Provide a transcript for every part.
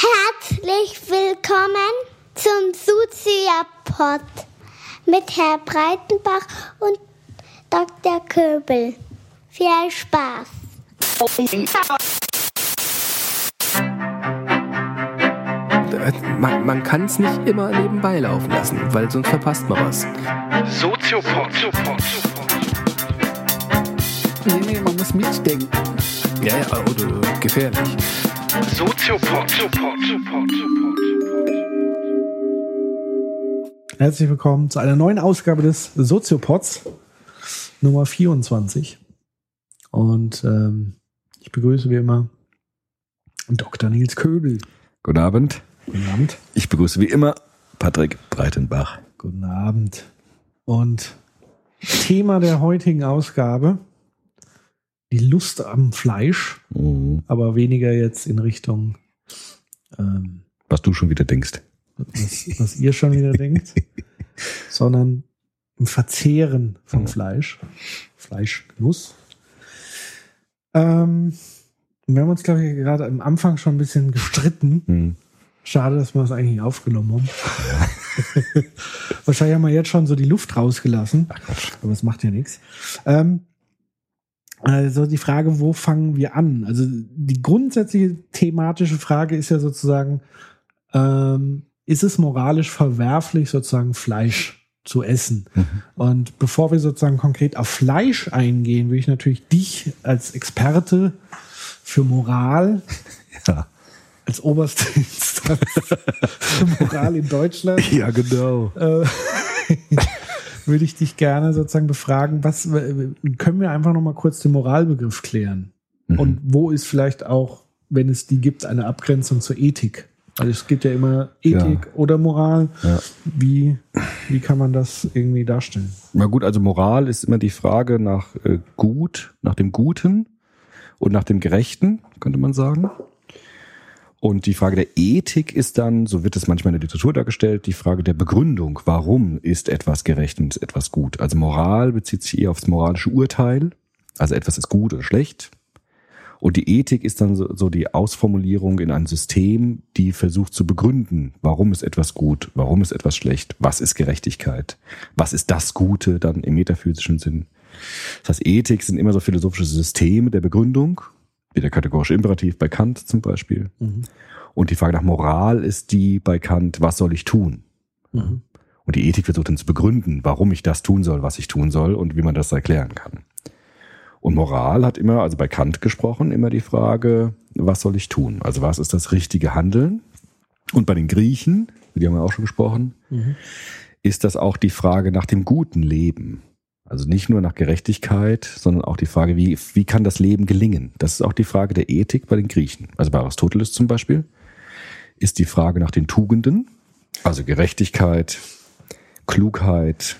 Herzlich willkommen zum Suzia-Pod mit Herr Breitenbach und Dr. Köbel. Viel Spaß! Man, man kann es nicht immer nebenbei laufen lassen, weil sonst verpasst man was. Soziopod. Nee, nee, man muss mitdenken. Ja, ja, oder gefährlich. Soziopod. Herzlich willkommen zu einer neuen Ausgabe des Soziopods, Nummer 24. Und ähm, ich begrüße wie immer Dr. Nils Köbel. Guten Abend. Guten Abend. Ich begrüße wie immer Patrick Breitenbach. Guten Abend. Und Thema der heutigen Ausgabe, die Lust am Fleisch, Mhm. aber weniger jetzt in Richtung, ähm, Was du schon wieder denkst. was, was ihr schon wieder denkt, sondern im Verzehren von Mhm. Fleisch. Fleischgenuss. Ähm, wir haben uns, glaube ich, gerade am Anfang schon ein bisschen gestritten. Mhm. Schade, dass wir das eigentlich nicht aufgenommen haben. Wahrscheinlich haben wir jetzt schon so die Luft rausgelassen. Aber es macht ja nichts. Ähm, also die Frage, wo fangen wir an? Also die grundsätzliche thematische Frage ist ja sozusagen, ähm, ist es moralisch verwerflich, sozusagen Fleisch zu essen? Und bevor wir sozusagen konkret auf Fleisch eingehen, will ich natürlich dich als Experte für Moral Ja. als oberste Instanz für Moral in Deutschland ja, genau. äh, würde ich dich gerne sozusagen befragen, was äh, können wir einfach noch mal kurz den Moralbegriff klären? Mhm. Und wo ist vielleicht auch, wenn es die gibt, eine Abgrenzung zur Ethik? Also es gibt ja immer Ethik oder Moral. Ja. Wie, wie kann man das irgendwie darstellen? Na gut, also Moral ist immer die Frage nach äh, Gut, nach dem Guten und nach dem Gerechten, könnte man sagen. Und die Frage der Ethik ist dann, so wird es manchmal in der Literatur dargestellt, die Frage der Begründung. Warum ist etwas gerecht und etwas gut? Also Moral bezieht sich eher aufs moralische Urteil. Also etwas ist gut oder schlecht. Und die Ethik ist dann so, so die Ausformulierung in ein System, die versucht zu begründen, warum ist etwas gut, warum ist etwas schlecht, was ist Gerechtigkeit, was ist das Gute dann im metaphysischen Sinn. Das heißt, Ethik sind immer so philosophische Systeme der Begründung, wie der kategorische Imperativ bei Kant zum Beispiel. Und die Frage nach Moral ist die bei Kant, was soll ich tun? Mhm. Und die Ethik versucht dann zu begründen, warum ich das tun soll, was ich tun soll und wie man das erklären kann. Und Moral hat immer, also bei Kant gesprochen, immer die Frage, was soll ich tun? Also was ist das richtige Handeln? Und bei den Griechen, die haben wir auch schon gesprochen, Mhm. ist das auch die Frage nach dem guten Leben. Also nicht nur nach Gerechtigkeit, sondern auch die Frage, wie, wie kann das Leben gelingen? Das ist auch die Frage der Ethik bei den Griechen. Also bei Aristoteles zum Beispiel ist die Frage nach den Tugenden, also Gerechtigkeit, Klugheit,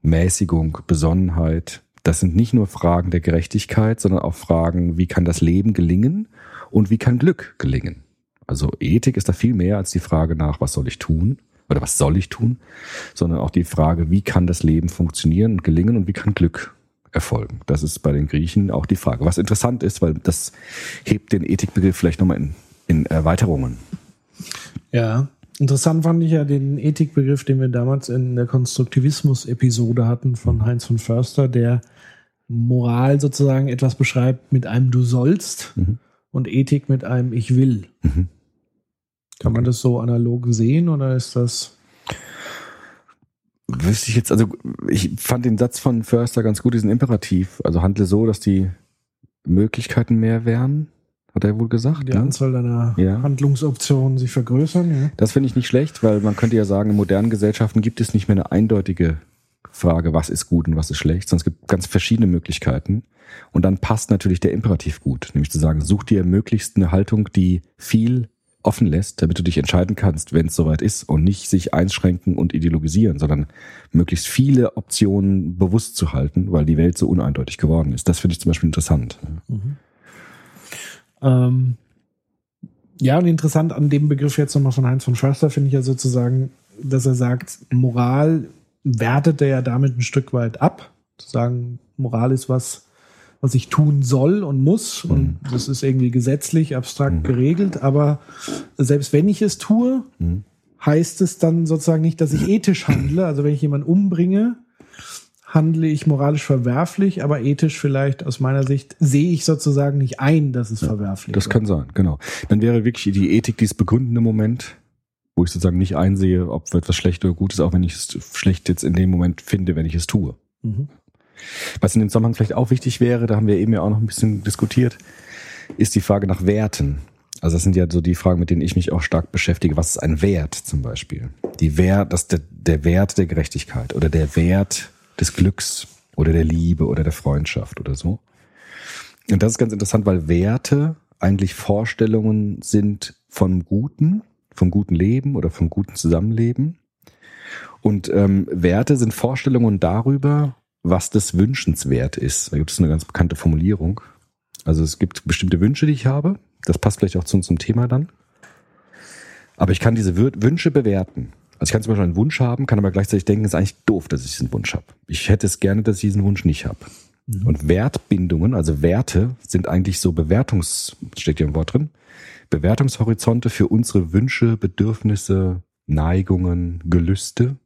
Mäßigung, Besonnenheit. Das sind nicht nur Fragen der Gerechtigkeit, sondern auch Fragen, wie kann das Leben gelingen und wie kann Glück gelingen? Also Ethik ist da viel mehr als die Frage nach, was soll ich tun oder was soll ich tun, sondern auch die Frage, wie kann das Leben funktionieren und gelingen und wie kann Glück erfolgen. Das ist bei den Griechen auch die Frage. Was interessant ist, weil das hebt den Ethikbegriff vielleicht nochmal in, in Erweiterungen. Ja, interessant fand ich ja den Ethikbegriff, den wir damals in der Konstruktivismus-Episode hatten von Heinz von Förster, der Moral sozusagen etwas beschreibt mit einem Du sollst Mhm. und Ethik mit einem Ich will. Mhm. Kann man das so analog sehen oder ist das? Wüsste ich jetzt, also ich fand den Satz von Förster ganz gut, diesen Imperativ. Also handle so, dass die Möglichkeiten mehr wären, hat er wohl gesagt. Die ne? Anzahl deiner Ja. Handlungsoptionen sich vergrößern? Ja. Das finde ich nicht schlecht, weil man könnte ja sagen, in modernen Gesellschaften gibt es nicht mehr eine eindeutige Frage, was ist gut und was ist schlecht, sondern es gibt ganz verschiedene Möglichkeiten. Und dann passt natürlich der Imperativ gut, nämlich zu sagen, such dir möglichst eine Haltung, die viel offen lässt, damit du dich entscheiden kannst, wenn es soweit ist und nicht sich einschränken und ideologisieren, sondern möglichst viele Optionen bewusst zu halten, weil die Welt so uneindeutig geworden ist. Das finde ich zum Beispiel interessant. Ähm, ja, und interessant an dem Begriff jetzt nochmal von Heinz von Förster finde ich ja sozusagen, dass er sagt, Moral wertet er ja damit ein Stück weit ab. Zu sagen, Moral ist was, was ich tun soll und muss. Mhm. Und das ist irgendwie gesetzlich, abstrakt geregelt. Aber selbst wenn ich es tue, Mhm. heißt es dann sozusagen nicht, dass ich ethisch handle. Also wenn ich jemanden umbringe, handle ich moralisch verwerflich, aber ethisch vielleicht aus meiner Sicht sehe ich sozusagen nicht ein, dass es verwerflich Das ist. kann sein, genau. Dann wäre wirklich die Ethik dieses begründende Moment, wo ich sozusagen nicht einsehe, ob etwas schlecht oder gut ist, auch wenn ich es schlecht jetzt in dem Moment finde, wenn ich es tue. Mhm. Was in dem Zusammenhang vielleicht auch wichtig wäre, da haben wir eben ja auch noch ein bisschen diskutiert, ist die Frage nach Werten. Also das sind ja so die Fragen, mit denen ich mich auch stark beschäftige. Was ist ein Wert zum Beispiel? Die Wert, das der, der Wert der Gerechtigkeit oder der Wert des Glücks oder der Liebe oder der Freundschaft oder so. Und das ist ganz interessant, weil Werte eigentlich Vorstellungen sind vom Guten, vom guten Leben oder vom guten Zusammenleben. Und ähm, Werte sind Vorstellungen darüber, was das wünschenswert ist. Da gibt es eine ganz bekannte Formulierung. Also es gibt bestimmte Wünsche, die ich habe. Das passt vielleicht auch zu unserem Thema dann. Aber ich kann diese Wünsche bewerten. Also ich kann zum Beispiel einen Wunsch haben, kann aber gleichzeitig denken, es ist eigentlich doof, dass ich diesen Wunsch habe. Ich hätte es gerne, dass ich diesen Wunsch nicht habe. Und Wertbindungen, also Werte, sind eigentlich so Bewertungs, steht hier im Wort drin, Bewertungshorizonte für unsere Wünsche, Bedürfnisse, Neigungen, Gelüste,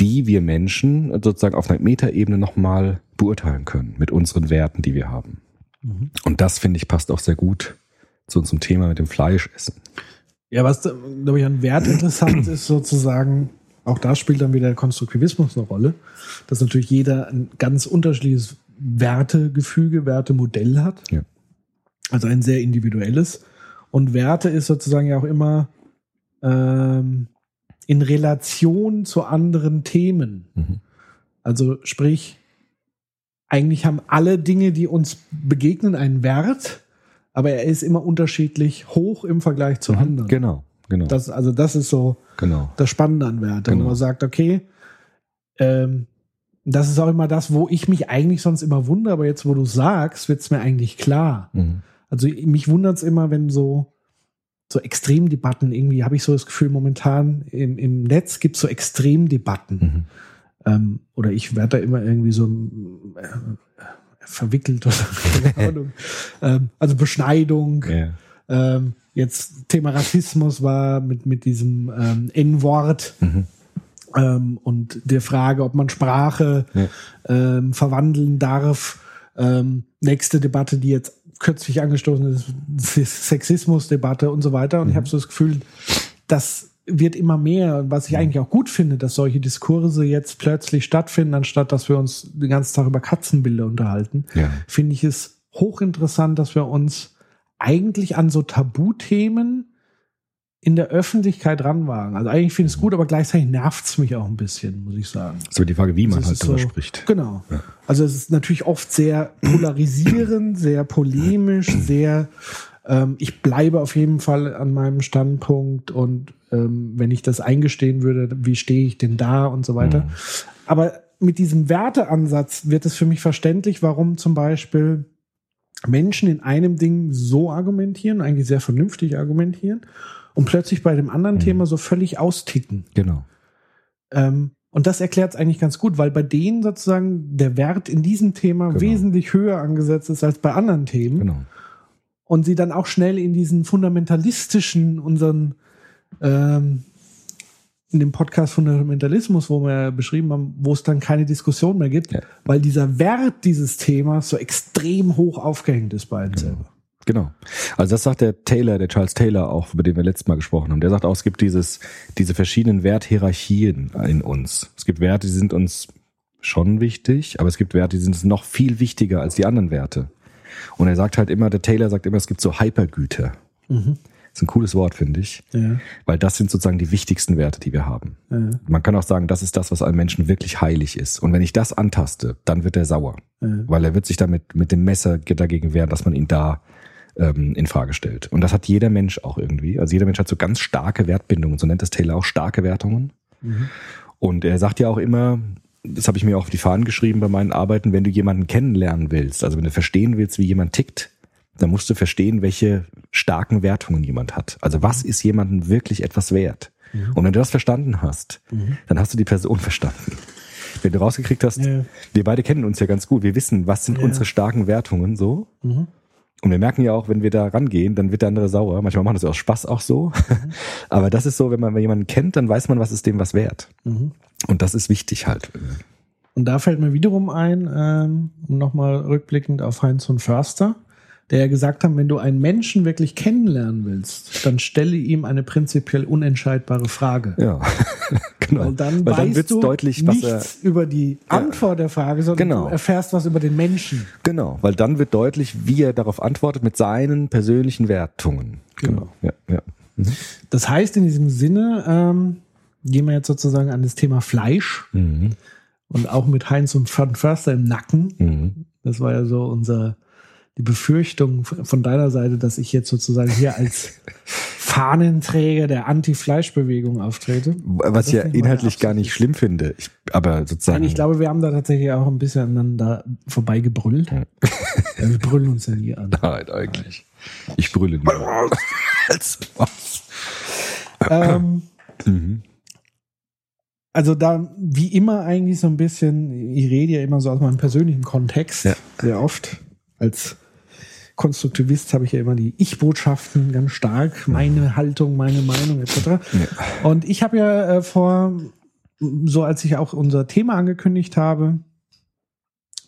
die wir Menschen sozusagen auf einer Metaebene nochmal beurteilen können mit unseren Werten, die wir haben. Und das, finde ich, passt auch sehr gut zu unserem Thema mit dem Fleischessen. Ja, was, glaube ich, an Wert interessant ist, sozusagen, auch da spielt dann wieder der Konstruktivismus eine Rolle, dass natürlich jeder ein ganz unterschiedliches Wertegefüge, Wertemodell hat. Ja. Also ein sehr individuelles. Und Werte ist sozusagen ja auch immer ähm, in Relation zu anderen Themen. Mhm. Also sprich, eigentlich haben alle Dinge, die uns begegnen, einen Wert, aber er ist immer unterschiedlich hoch im Vergleich zu anderen. Genau, genau, Das, also das ist so genau. das Spannende an Werte, Genau. wo man sagt, okay, ähm, das ist auch immer das, wo ich mich eigentlich sonst immer wundere, aber jetzt, wo du sagst, wird es mir eigentlich klar. Mhm. Also mich wundert es immer, wenn so so Extremdebatten irgendwie, habe ich so das Gefühl, momentan im, im Netz gibt es so Extremdebatten. Mhm. Ähm, oder ich werde da immer irgendwie so äh, verwickelt oder keine Ahnung. ähm, also Beschneidung. Ja. Ähm, jetzt Thema Rassismus war mit, mit diesem ähm, N-Wort Mhm. ähm, und der Frage, ob man Sprache Ja. ähm, verwandeln darf. Nächste Debatte, die jetzt kürzlich angestoßen ist, die Sexismusdebatte und so weiter. Und ich habe so das Gefühl, das wird immer mehr, was ich eigentlich auch gut finde, dass solche Diskurse jetzt plötzlich stattfinden, anstatt dass wir uns den ganzen Tag über Katzenbilder unterhalten Ja. finde ich es hochinteressant, dass wir uns eigentlich an so Tabuthemen in der Öffentlichkeit ranwagen. Also eigentlich finde ich es gut, aber gleichzeitig nervt es mich auch ein bisschen, muss ich sagen. Das ist aber die Frage, wie man Das halt darüber so- spricht. Genau. Also es ist natürlich oft sehr polarisierend, sehr polemisch, sehr ähm, ich bleibe auf jeden Fall an meinem Standpunkt und ähm, wenn ich das eingestehen würde, wie stehe ich denn da und so weiter. Aber mit diesem Werteansatz wird es für mich verständlich, warum zum Beispiel Menschen in einem Ding so argumentieren, eigentlich sehr vernünftig argumentieren und plötzlich bei dem anderen Thema so völlig austicken. Genau. Ähm, und das erklärt es eigentlich ganz gut, weil bei denen sozusagen der Wert in diesem Thema Genau. wesentlich höher angesetzt ist als bei anderen Themen. Genau. Und sie dann auch schnell in diesen fundamentalistischen, unseren, ähm, in dem Podcast Fundamentalismus, wo wir beschrieben haben, wo es dann keine Diskussion mehr gibt, Ja. weil dieser Wert dieses Themas so extrem hoch aufgehängt ist bei uns selber. Genau. Also das sagt der Taylor, der Charles Taylor auch, über den wir letztes Mal gesprochen haben. Der sagt auch, es gibt dieses, diese verschiedenen Werthierarchien in uns. Es gibt Werte, die sind uns schon wichtig, aber es gibt Werte, die sind uns noch viel wichtiger als die anderen Werte. Und er sagt halt immer, der Taylor sagt immer, es gibt so Hypergüter. Mhm. Das ist ein cooles Wort, finde ich. Ja, Weil das sind sozusagen die wichtigsten Werte, die wir haben. ja, Man kann auch sagen, das ist das, was einem Menschen wirklich heilig ist. Und wenn ich das antaste, dann wird er sauer. ja. Weil er wird sich damit mit dem Messer dagegen wehren, dass man ihn da ähm, in Frage stellt. Und das hat jeder Mensch auch irgendwie. Also jeder Mensch hat so ganz starke Wertbindungen. So nennt es Taylor auch starke Wertungen. Mhm. Und er sagt ja auch immer, das habe ich mir auch auf die Fahnen geschrieben bei meinen Arbeiten, wenn du jemanden kennenlernen willst, also wenn du verstehen willst, wie jemand tickt, dann musst du verstehen, welche starken Wertungen jemand hat. Also was ist jemandem wirklich etwas wert? Und wenn du das verstanden hast, dann hast du die Person verstanden. wenn du rausgekriegt hast, Ja. wir beide kennen uns ja ganz gut. Wir wissen, was sind Ja. unsere starken Wertungen so. Mhm. Und wir merken ja auch, wenn wir da rangehen, dann wird der andere sauer. Manchmal machen das ja aus Spaß auch so. Mhm. Aber das ist so, wenn man jemanden kennt, dann weiß man, was ist dem was wert. Mhm. Und das ist wichtig halt. Und da fällt mir wiederum ein, ähm, nochmal rückblickend auf Heinz von Förster, der ja gesagt hat, wenn du einen Menschen wirklich kennenlernen willst, dann stelle ihm eine prinzipiell unentscheidbare Frage. Ja, genau. Weil dann Weil dann weißt du deutlich, was er, nichts über die Antwort der Frage, sondern Genau. du erfährst was über den Menschen. genau, weil dann wird deutlich, wie er darauf antwortet mit seinen persönlichen Wertungen. Genau. Ja, ja. Das heißt, in diesem Sinne ähm, gehen wir jetzt sozusagen an das Thema Fleisch Mhm. und auch mit Heinz und von Förster im Nacken. Mhm. Das war ja so unser die Befürchtung von deiner Seite, dass ich jetzt sozusagen hier als Fahnenträger der Anti-Fleischbewegung auftrete. Was ich ja inhaltlich gar nicht schlimm finde. Ich, aber sozusagen. Nein, ich glaube, wir haben da tatsächlich auch ein bisschen aneinander vorbei gebrüllt. Ja, wir brüllen uns ja nie an. Nein, eigentlich. Ich brülle nur. Ähm, Mhm. also da, wie immer eigentlich so ein bisschen, ich rede ja immer so aus meinem persönlichen Kontext, Ja. sehr oft. Als Konstruktivist habe ich ja immer die Ich-Botschaften ganz stark, meine Haltung, meine Meinung etc. Und ich habe ja äh, vor, so als ich auch unser Thema angekündigt habe,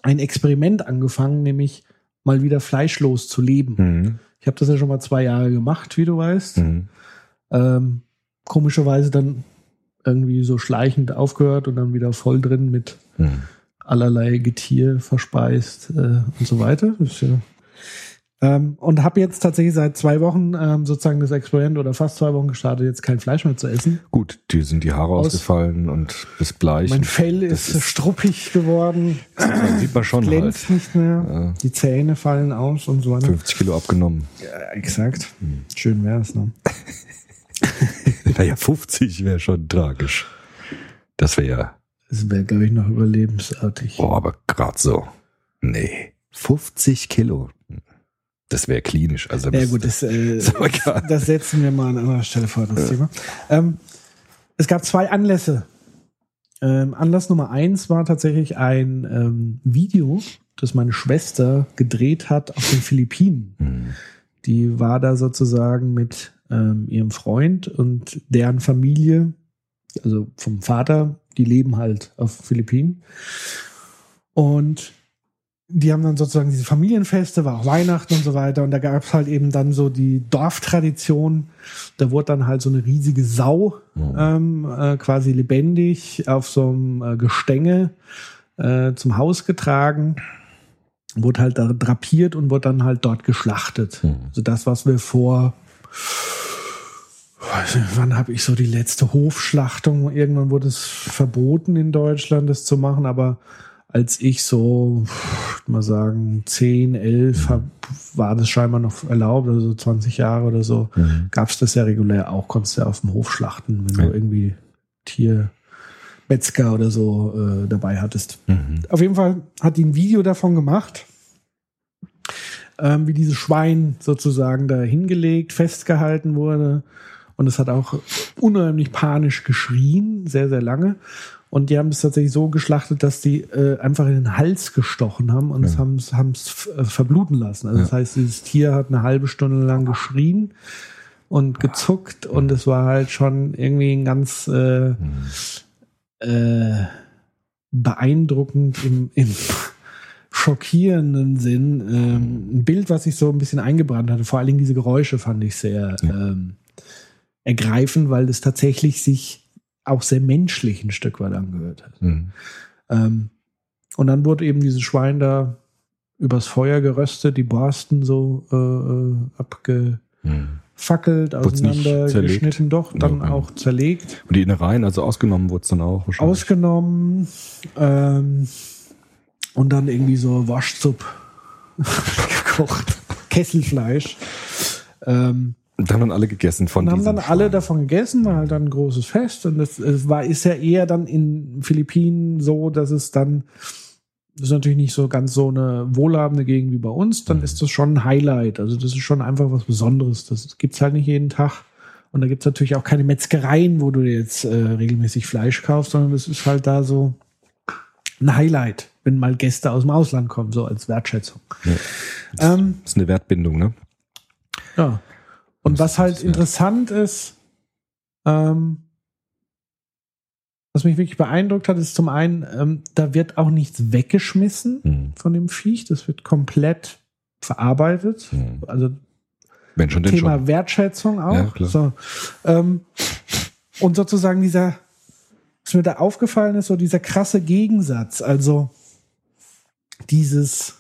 ein Experiment angefangen, nämlich mal wieder fleischlos zu leben. Mhm. Ich habe das ja schon mal zwei Jahre gemacht, wie du weißt. Mhm. Ähm, komischerweise dann irgendwie so schleichend aufgehört und dann wieder voll drin mit Mhm. allerlei Getier verspeist äh, und so weiter. Das ist ja, ähm, und habe jetzt tatsächlich seit zwei Wochen ähm, sozusagen das Experiment oder fast zwei Wochen gestartet, jetzt kein Fleisch mehr zu essen. Gut, die sind die Haare Aus- ausgefallen und das Bleich. Mein Fell das ist, struppig geworden, Das sieht man schon halt. glänzt nicht mehr, Ja. die Zähne fallen aus und so weiter. 50 Kilo abgenommen. Ja, exakt. Schön wäre es. Ne? Naja, 50 wäre schon tragisch. Das wäre ja, Das wäre, glaube ich, noch überlebensartig. boah, aber gerade so. Nee, 50 Kilo. Das wäre klinisch. Also Ja das, gut, das, äh, das setzen wir mal an anderer Stelle vor, das Thema. Ähm, es gab zwei Anlässe. Ähm, Anlass Nummer eins war tatsächlich ein ähm, Video, das meine Schwester gedreht hat auf den Philippinen. Hm. Die war da sozusagen mit ähm, ihrem Freund und deren Familie, also vom Vater, die leben halt auf Philippinen. Und die haben dann sozusagen diese Familienfeste, war auch Weihnachten und so weiter. Und da gab es halt eben dann so die Dorftradition. Da wurde dann halt so eine riesige Sau Mhm. ähm, äh, quasi lebendig auf so einem äh, Gestänge äh, zum Haus getragen. Wurde halt da drapiert und wurde dann halt dort geschlachtet. Mhm. Also das, was wir vor wann habe ich so die letzte Hofschlachtung? Irgendwann wurde es verboten in Deutschland, das zu machen, aber als ich so, ich mal sagen, 10, 11, hab, war das scheinbar noch erlaubt, also so 20 Jahre oder so, Mhm. gab es das ja regulär auch, konntest du ja auf dem Hof schlachten, wenn du irgendwie Tiermetzger oder so äh, dabei hattest. Mhm. Auf jeden Fall hat die ein Video davon gemacht, ähm, wie dieses Schwein sozusagen da hingelegt, festgehalten wurde. Und es hat auch unheimlich panisch geschrien, sehr, sehr lange. Und die haben es tatsächlich so geschlachtet, dass die äh, einfach in den Hals gestochen haben und es haben es haben es äh, verbluten lassen. Also das Ja. heißt, dieses Tier hat eine halbe Stunde lang geschrien und gezuckt und es war halt schon irgendwie ein ganz äh, äh, beeindruckend im, im schockierenden Sinn. Ähm, ein Bild, was sich so ein bisschen eingebrannt hatte. Vor allen Dingen diese Geräusche fand ich sehr ähm, ergreifend, weil es tatsächlich sich auch sehr menschlich ein Stück weit angehört hat. Mhm. Ähm, und dann wurde eben dieses Schwein da übers Feuer geröstet, die Borsten so äh, äh, abgefackelt. Wurd's nicht auseinandergeschnitten, doch, dann Ja. auch zerlegt. Und die Innereien, also ausgenommen wurde es dann auch wahrscheinlich. ausgenommen ähm, und dann irgendwie so Waschzup gekocht, Kesselfleisch. Ähm, dann haben alle gegessen von und haben dann alle Schwein. davon gegessen, war halt dann ein großes Fest und das, es war ist ja eher dann in Philippinen so, dass es dann das ist natürlich nicht so ganz so eine wohlhabende Gegend wie bei uns, dann Mhm. ist das schon ein Highlight. Also das ist schon einfach was Besonderes. Das gibt's halt nicht jeden Tag. Und da gibt's natürlich auch keine Metzgereien, wo du jetzt äh, regelmäßig Fleisch kaufst, sondern das ist halt da so ein Highlight, wenn mal Gäste aus dem Ausland kommen, so als Wertschätzung. Ähm, Das ist eine Wertbindung, ne? ja. Und was halt interessant ist, ähm, was mich wirklich beeindruckt hat, ist zum einen, ähm, da wird auch nichts weggeschmissen Hm. von dem Viech. Das wird komplett verarbeitet. Hm. Also Wenn schon, denn Thema schon. Wertschätzung auch. Ja. So, ähm, und sozusagen dieser, was mir da aufgefallen ist, so dieser krasse Gegensatz. Also dieses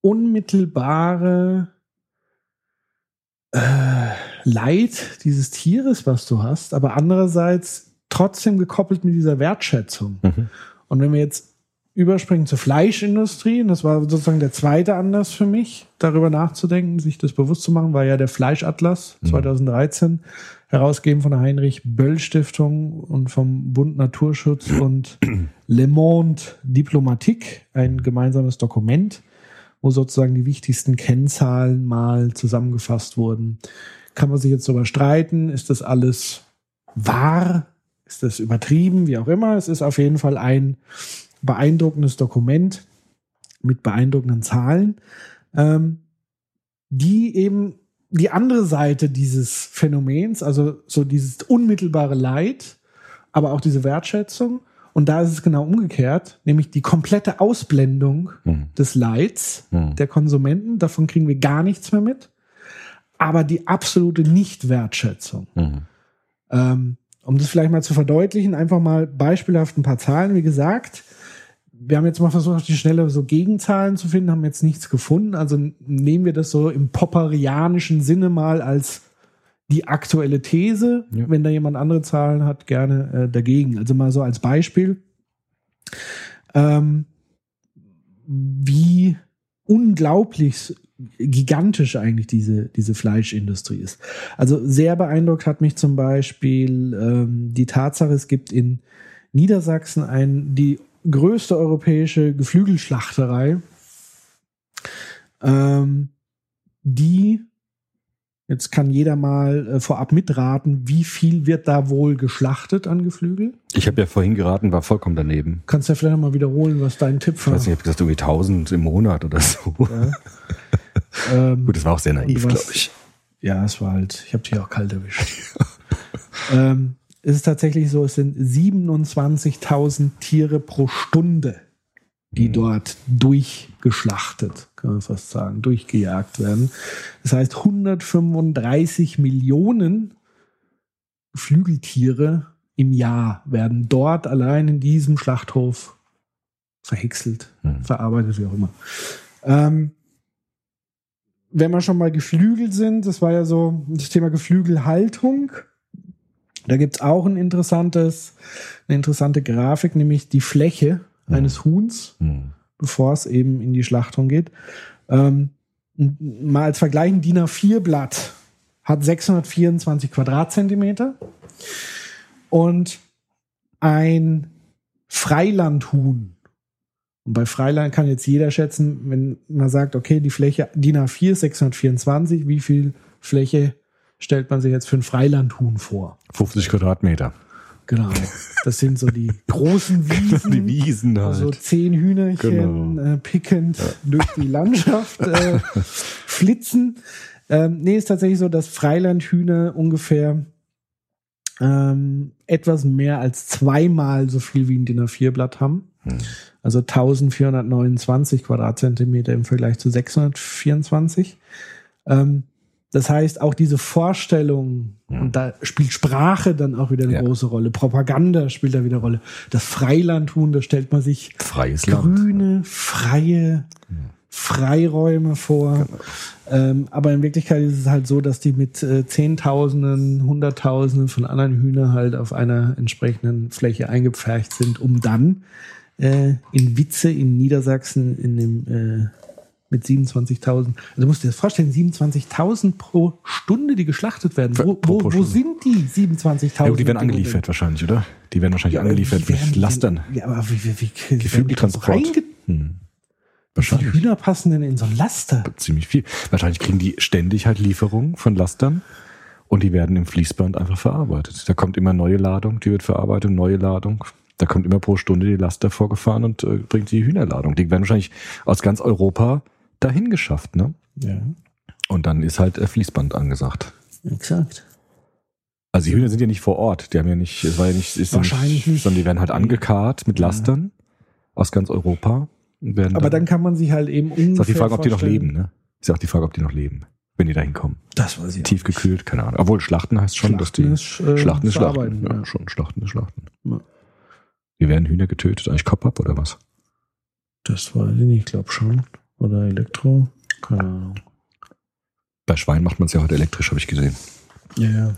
unmittelbare äh, Leid dieses Tieres, was du hast, aber andererseits trotzdem gekoppelt mit dieser Wertschätzung. Mhm. Und wenn wir jetzt überspringen zur Fleischindustrie, und das war sozusagen der zweite Anlass für mich, darüber nachzudenken, sich das bewusst zu machen, war ja der Fleischatlas 2013, herausgegeben von der Heinrich Böll Stiftung und vom Bund Naturschutz und Le Monde Diplomatique, ein gemeinsames Dokument, wo sozusagen die wichtigsten Kennzahlen mal zusammengefasst wurden. Kann man sich jetzt darüber streiten, ist das alles wahr? Ist das übertrieben? Wie auch immer. Es ist auf jeden Fall ein beeindruckendes Dokument mit beeindruckenden Zahlen, ähm, die eben die andere Seite dieses Phänomens, also so dieses unmittelbare Leid, aber auch diese Wertschätzung. Und da ist es genau umgekehrt, nämlich die komplette Ausblendung Hm. des Leids Hm. der Konsumenten. Davon kriegen wir gar nichts mehr mit. Aber die absolute Nichtwertschätzung. Hm. Ähm, um das vielleicht mal zu verdeutlichen, einfach mal beispielhaft ein paar Zahlen. Wie gesagt, wir haben jetzt mal versucht, auf die Schnelle so Gegenzahlen zu finden, haben jetzt nichts gefunden. Also nehmen wir das so im popperianischen Sinne mal als die aktuelle These. Ja. Wenn da jemand andere Zahlen hat, gerne äh, dagegen. Also mal so als Beispiel, ähm, wie unglaublich gigantisch eigentlich diese, diese Fleischindustrie ist. Also sehr beeindruckt hat mich zum Beispiel ähm, die Tatsache, es gibt in Niedersachsen ein, die größte europäische Geflügelschlachterei, ähm, die, jetzt kann jeder mal äh, vorab mitraten, wie viel wird da wohl geschlachtet an Geflügel? Ich habe ja vorhin geraten, war vollkommen daneben. Kannst du ja vielleicht noch mal wiederholen, was dein Tipp Ich war? weiß nicht, ich habe gesagt, irgendwie 1000 im Monat oder so. Ähm, Gut, das war auch sehr naiv, glaube ich. Ja, es war halt, ich habe dich auch kalt erwischt. ähm, es ist tatsächlich so, es sind 27.000 Tiere pro Stunde, die dort durchgeschlachtet, kann man fast sagen, durchgejagt werden. Das heißt, 135 Millionen Flügeltiere im Jahr werden dort allein in diesem Schlachthof verhäckselt, Hm. verarbeitet, wie auch immer. Ähm, wenn wir schon mal Geflügel sind, das war ja so das Thema Geflügelhaltung. Da gibt's auch ein interessantes, eine interessante Grafik, nämlich die Fläche eines Huhns, Hm. bevor es eben in die Schlachtung geht. Ähm, mal als Vergleich, ein DIN A4-Blatt hat 624 Quadratzentimeter und ein Freilandhuhn und bei Freiland kann jetzt jeder schätzen, wenn man sagt, okay, die Fläche DIN A4 ist 624, wie viel Fläche stellt man sich jetzt für ein Freilandhuhn vor? 50 Quadratmeter. Genau. Das sind so die großen Wiesen. Die Wiesen halt. So zehn Hühnerchen Genau. äh, pickend durch die Landschaft äh, flitzen. Ähm, nee, ist tatsächlich so, dass Freilandhühner ungefähr ähm, etwas mehr als zweimal so viel wie ein DIN A4-Blatt haben. Hm. Also 1429 Quadratzentimeter im Vergleich zu 624. Ähm, das heißt, auch diese Vorstellung, Hm. und da spielt Sprache dann auch wieder eine Ja. große Rolle, Propaganda spielt da wieder eine Rolle. Das Freilandhuhn, da stellt man sich Freies Land. grüne, freie Freiräume vor. Ähm, aber in Wirklichkeit ist es halt so, dass die mit äh, Zehntausenden, Hunderttausenden von anderen Hühnern halt auf einer entsprechenden Fläche eingepfercht sind, um dann äh, in Witze in Niedersachsen in dem äh, mit 27.000, also du musst dir das vorstellen, 27.000 pro Stunde, die geschlachtet werden. Wo, Pro- wo, pro wo sind die 27.000? Ja, die werden angeliefert wahrscheinlich, oder? Die werden wahrscheinlich angeliefert wie werden mit die Lastern. Ja, aber wie, wie, wie, Geflügeltransport. Hm. Wahrscheinlich. Hühner passen denn in so ein Laster? Ziemlich viel. Wahrscheinlich kriegen die ständig halt Lieferungen von Lastern und die werden im Fließband einfach verarbeitet. Da kommt immer neue Ladung, die wird verarbeitet, neue Ladung. Da kommt immer pro Stunde die Laster vorgefahren und äh, bringt die Hühnerladung. Die werden wahrscheinlich aus ganz Europa dahin geschafft, ne? Ja, Und dann ist halt äh, Fließband angesagt. exakt. Also die Hühner sind ja nicht vor Ort. Die haben ja nicht, es war ja nicht, ist ja Wahrscheinlich nicht. sondern die werden halt angekarrt mit Lastern aus ganz Europa. Aber dann kann man sich halt eben ungefähr ist auch die Frage, ob die noch leben, ne? Ist ja auch die Frage, ob die noch leben, wenn die da hinkommen. Das weiß ich auch Tief gekühlt, keine Ahnung. Obwohl Schlachten heißt schon, dass die Schlachten ist, äh, Schlachten ist Schlachten. ja, ja. schon Schlachten ist Schlachten. Ja. Wie werden Hühner getötet? Eigentlich Kopf ab oder was? Das weiß ich nicht, ich glaube schon. Oder Elektro. Keine Ahnung. Bei Schweinen macht man es ja heute elektrisch, habe ich gesehen. Ja, ja.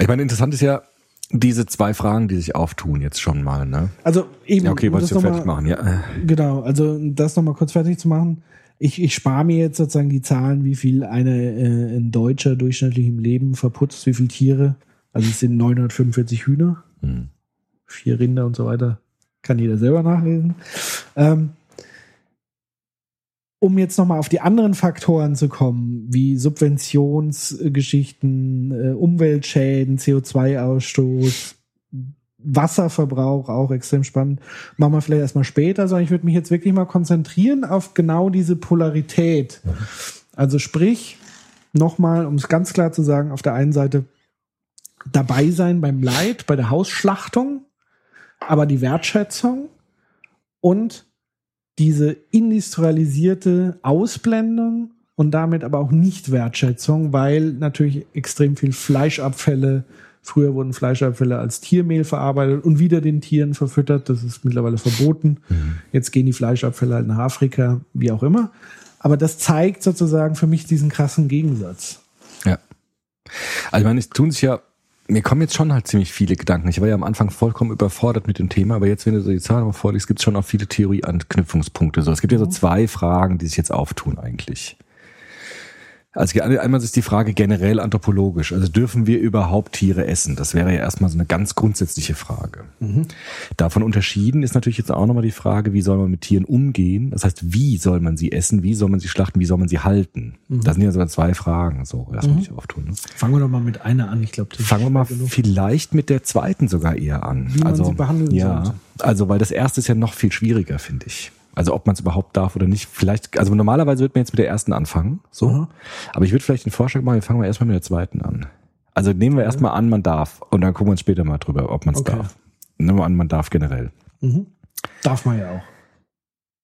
Ich meine, interessant ist ja diese zwei Fragen, die sich auftun jetzt schon mal, ne? Also eben. Ja, okay, wolltest du fertig mal- machen, ja. Genau, also das nochmal kurz fertig zu machen. Ich, ich spare mir jetzt sozusagen die Zahlen, wie viel eine, äh, ein Deutscher durchschnittlich im Leben verputzt, wie viele Tiere. Also es sind 945 Hühner, Hm. vier Rinder und so weiter. Kann jeder selber nachlesen. Ähm, um jetzt nochmal auf die anderen Faktoren zu kommen, wie Subventionsgeschichten, äh, Umweltschäden, CO2-Ausstoß, Wasserverbrauch, auch extrem spannend. Machen wir vielleicht erstmal später, sondern ich würde mich jetzt wirklich mal konzentrieren auf genau diese Polarität. Also sprich, nochmal, um es ganz klar zu sagen, auf der einen Seite dabei sein beim Leid, bei der Hausschlachtung, aber die Wertschätzung und diese industrialisierte Ausblendung und damit aber auch nicht Wertschätzung, weil natürlich extrem viel Fleischabfälle, früher wurden Fleischabfälle als Tiermehl verarbeitet und wieder den Tieren verfüttert, das ist mittlerweile verboten. Jetzt gehen die Fleischabfälle halt nach Afrika, wie auch immer. Aber das zeigt sozusagen für mich diesen krassen Gegensatz. Ja. Also ich meine, es tun sich ja, mir kommen jetzt schon halt ziemlich viele Gedanken. Ich war ja am Anfang vollkommen überfordert mit dem Thema, aber jetzt, wenn du so die Zahlen mal vorliest, gibt es schon auch viele Theorieanknüpfungspunkte. So, es gibt ja so zwei Fragen, die sich jetzt auftun eigentlich. Also einmal ist die Frage generell anthropologisch. Also dürfen wir überhaupt Tiere essen? Das wäre ja erstmal so eine ganz grundsätzliche Frage. Davon unterschieden ist natürlich jetzt auch nochmal die Frage, wie soll man mit Tieren umgehen? Das heißt, wie soll man sie essen? Wie soll man sie schlachten? Wie soll man sie halten? Das sind ja sogar zwei Fragen, so erstmal nicht auftun. Ne? Fangen wir doch mal mit einer an. Ich glaube, Fangen wir mal vielleicht mit der zweiten sogar eher an. Wie man also, sie behandeln ja, sollte. Also, weil das erste ist ja noch viel schwieriger, finde ich. Also, ob man es überhaupt darf oder nicht. Vielleicht, also normalerweise wird man jetzt mit der ersten anfangen, so. Aha. Aber ich würde vielleicht den Vorschlag machen, wir fangen wir erstmal mit der zweiten an. Also nehmen wir erstmal an, man darf. Und dann gucken wir uns später mal drüber, ob man es Okay. darf. Nehmen wir an, man darf generell. Mhm. Darf man ja auch.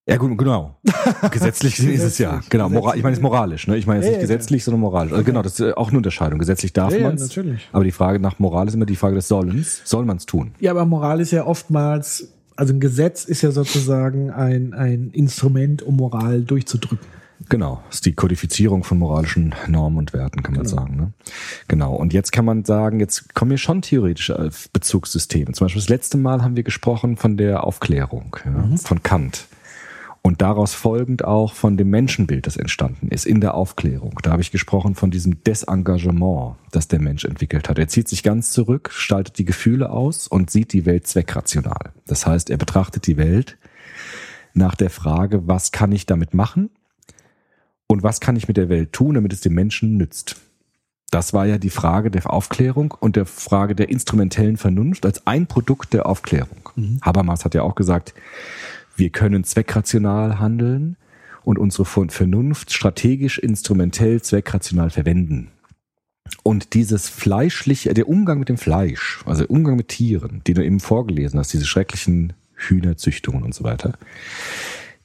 Ja, gut, genau. Gesetzlich ist es ja. Genau, moral, ich meine, es ist moralisch. Ne? Ich meine jetzt Ja, nicht ja, gesetzlich, sondern moralisch. Also genau, das ist auch eine Unterscheidung. Gesetzlich darf Ja, ja, man es. natürlich. Aber die Frage nach Moral ist immer die Frage des Sollens. Soll man es tun? Ja, aber Moral ist ja oftmals, also ein Gesetz ist ja sozusagen ein, ein Instrument, um Moral durchzudrücken. Genau, ist die Kodifizierung von moralischen Normen und Werten, kann man sagen. Ne? Genau, und jetzt kann man sagen, jetzt kommen wir schon theoretische äh, Bezugssysteme. Zum Beispiel das letzte Mal haben wir gesprochen von der Aufklärung, ja, von Kant. Und daraus folgend auch von dem Menschenbild, das entstanden ist in der Aufklärung. Da habe ich gesprochen von diesem Desengagement, das der Mensch entwickelt hat. Er zieht sich ganz zurück, staltet die Gefühle aus und sieht die Welt zweckrational. Das heißt, er betrachtet die Welt nach der Frage, was kann ich damit machen? Und was kann ich mit der Welt tun, damit es dem Menschen nützt? Das war ja die Frage der Aufklärung und der Frage der instrumentellen Vernunft als ein Produkt der Aufklärung. Habermas hat ja auch gesagt, wir können zweckrational handeln und unsere Vernunft strategisch, instrumentell, zweckrational verwenden. Und dieses fleischliche, der Umgang mit dem Fleisch, also der Umgang mit Tieren, die du eben vorgelesen hast, diese schrecklichen Hühnerzüchtungen und so weiter,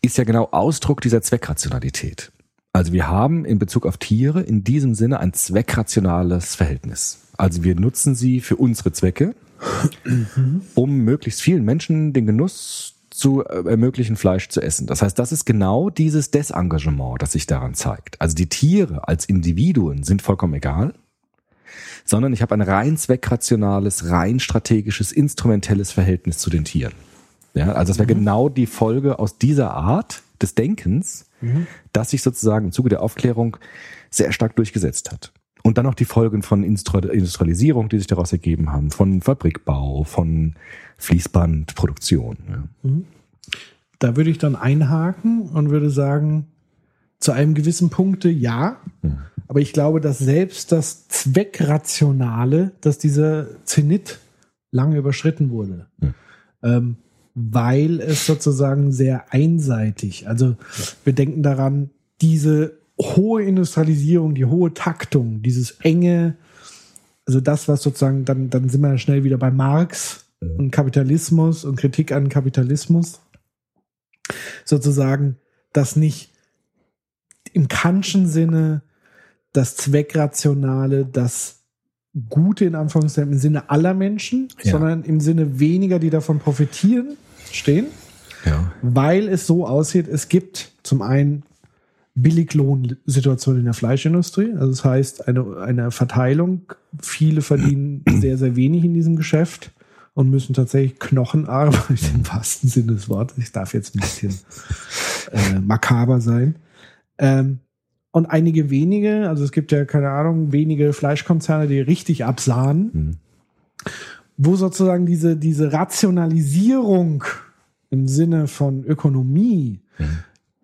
ist ja genau Ausdruck dieser Zweckrationalität. Also wir haben in Bezug auf Tiere in diesem Sinne ein zweckrationales Verhältnis. Also wir nutzen sie für unsere Zwecke, um möglichst vielen Menschen den Genuss zu äh, ermöglichen, Fleisch zu essen. Das heißt, das ist genau dieses Desengagement, das sich daran zeigt. Also die Tiere als Individuen sind vollkommen egal, sondern ich habe ein rein zweckrationales, rein strategisches, instrumentelles Verhältnis zu den Tieren. Ja, also das wäre genau die Folge aus dieser Art des Denkens, das sich sozusagen im Zuge der Aufklärung sehr stark durchgesetzt hat. Und dann noch die Folgen von Industrialisierung, die sich daraus ergeben haben, von Fabrikbau, von Fließbandproduktion. Ja. Da würde ich dann einhaken und würde sagen, zu einem gewissen Punkte ja, aber ich glaube, dass selbst das Zweckrationale, dass dieser Zenit lange überschritten wurde. Hm. ähm, weil es sozusagen sehr einseitig, also wir denken daran, diese hohe Industrialisierung, die hohe Taktung, dieses enge, also das, was sozusagen, dann, dann sind wir schnell wieder bei Marx und Kapitalismus und Kritik an Kapitalismus, sozusagen, dass nicht im Kantschen Sinne das Zweckrationale, das Gute in Anführungszeichen im Sinne aller Menschen, Ja. sondern im Sinne weniger, die davon profitieren, stehen, Ja. weil es so aussieht, es gibt zum einen Billiglohnsituation in der Fleischindustrie, also das heißt eine, eine Verteilung, viele verdienen sehr, sehr wenig in diesem Geschäft und müssen tatsächlich Knochen arbeiten, im wahrsten Sinne des Wortes. Ich darf jetzt ein bisschen äh, makaber sein. Ähm, und einige wenige, also es gibt ja keine Ahnung, wenige Fleischkonzerne, die richtig absahen, Mhm. wo sozusagen diese, diese Rationalisierung im Sinne von Ökonomie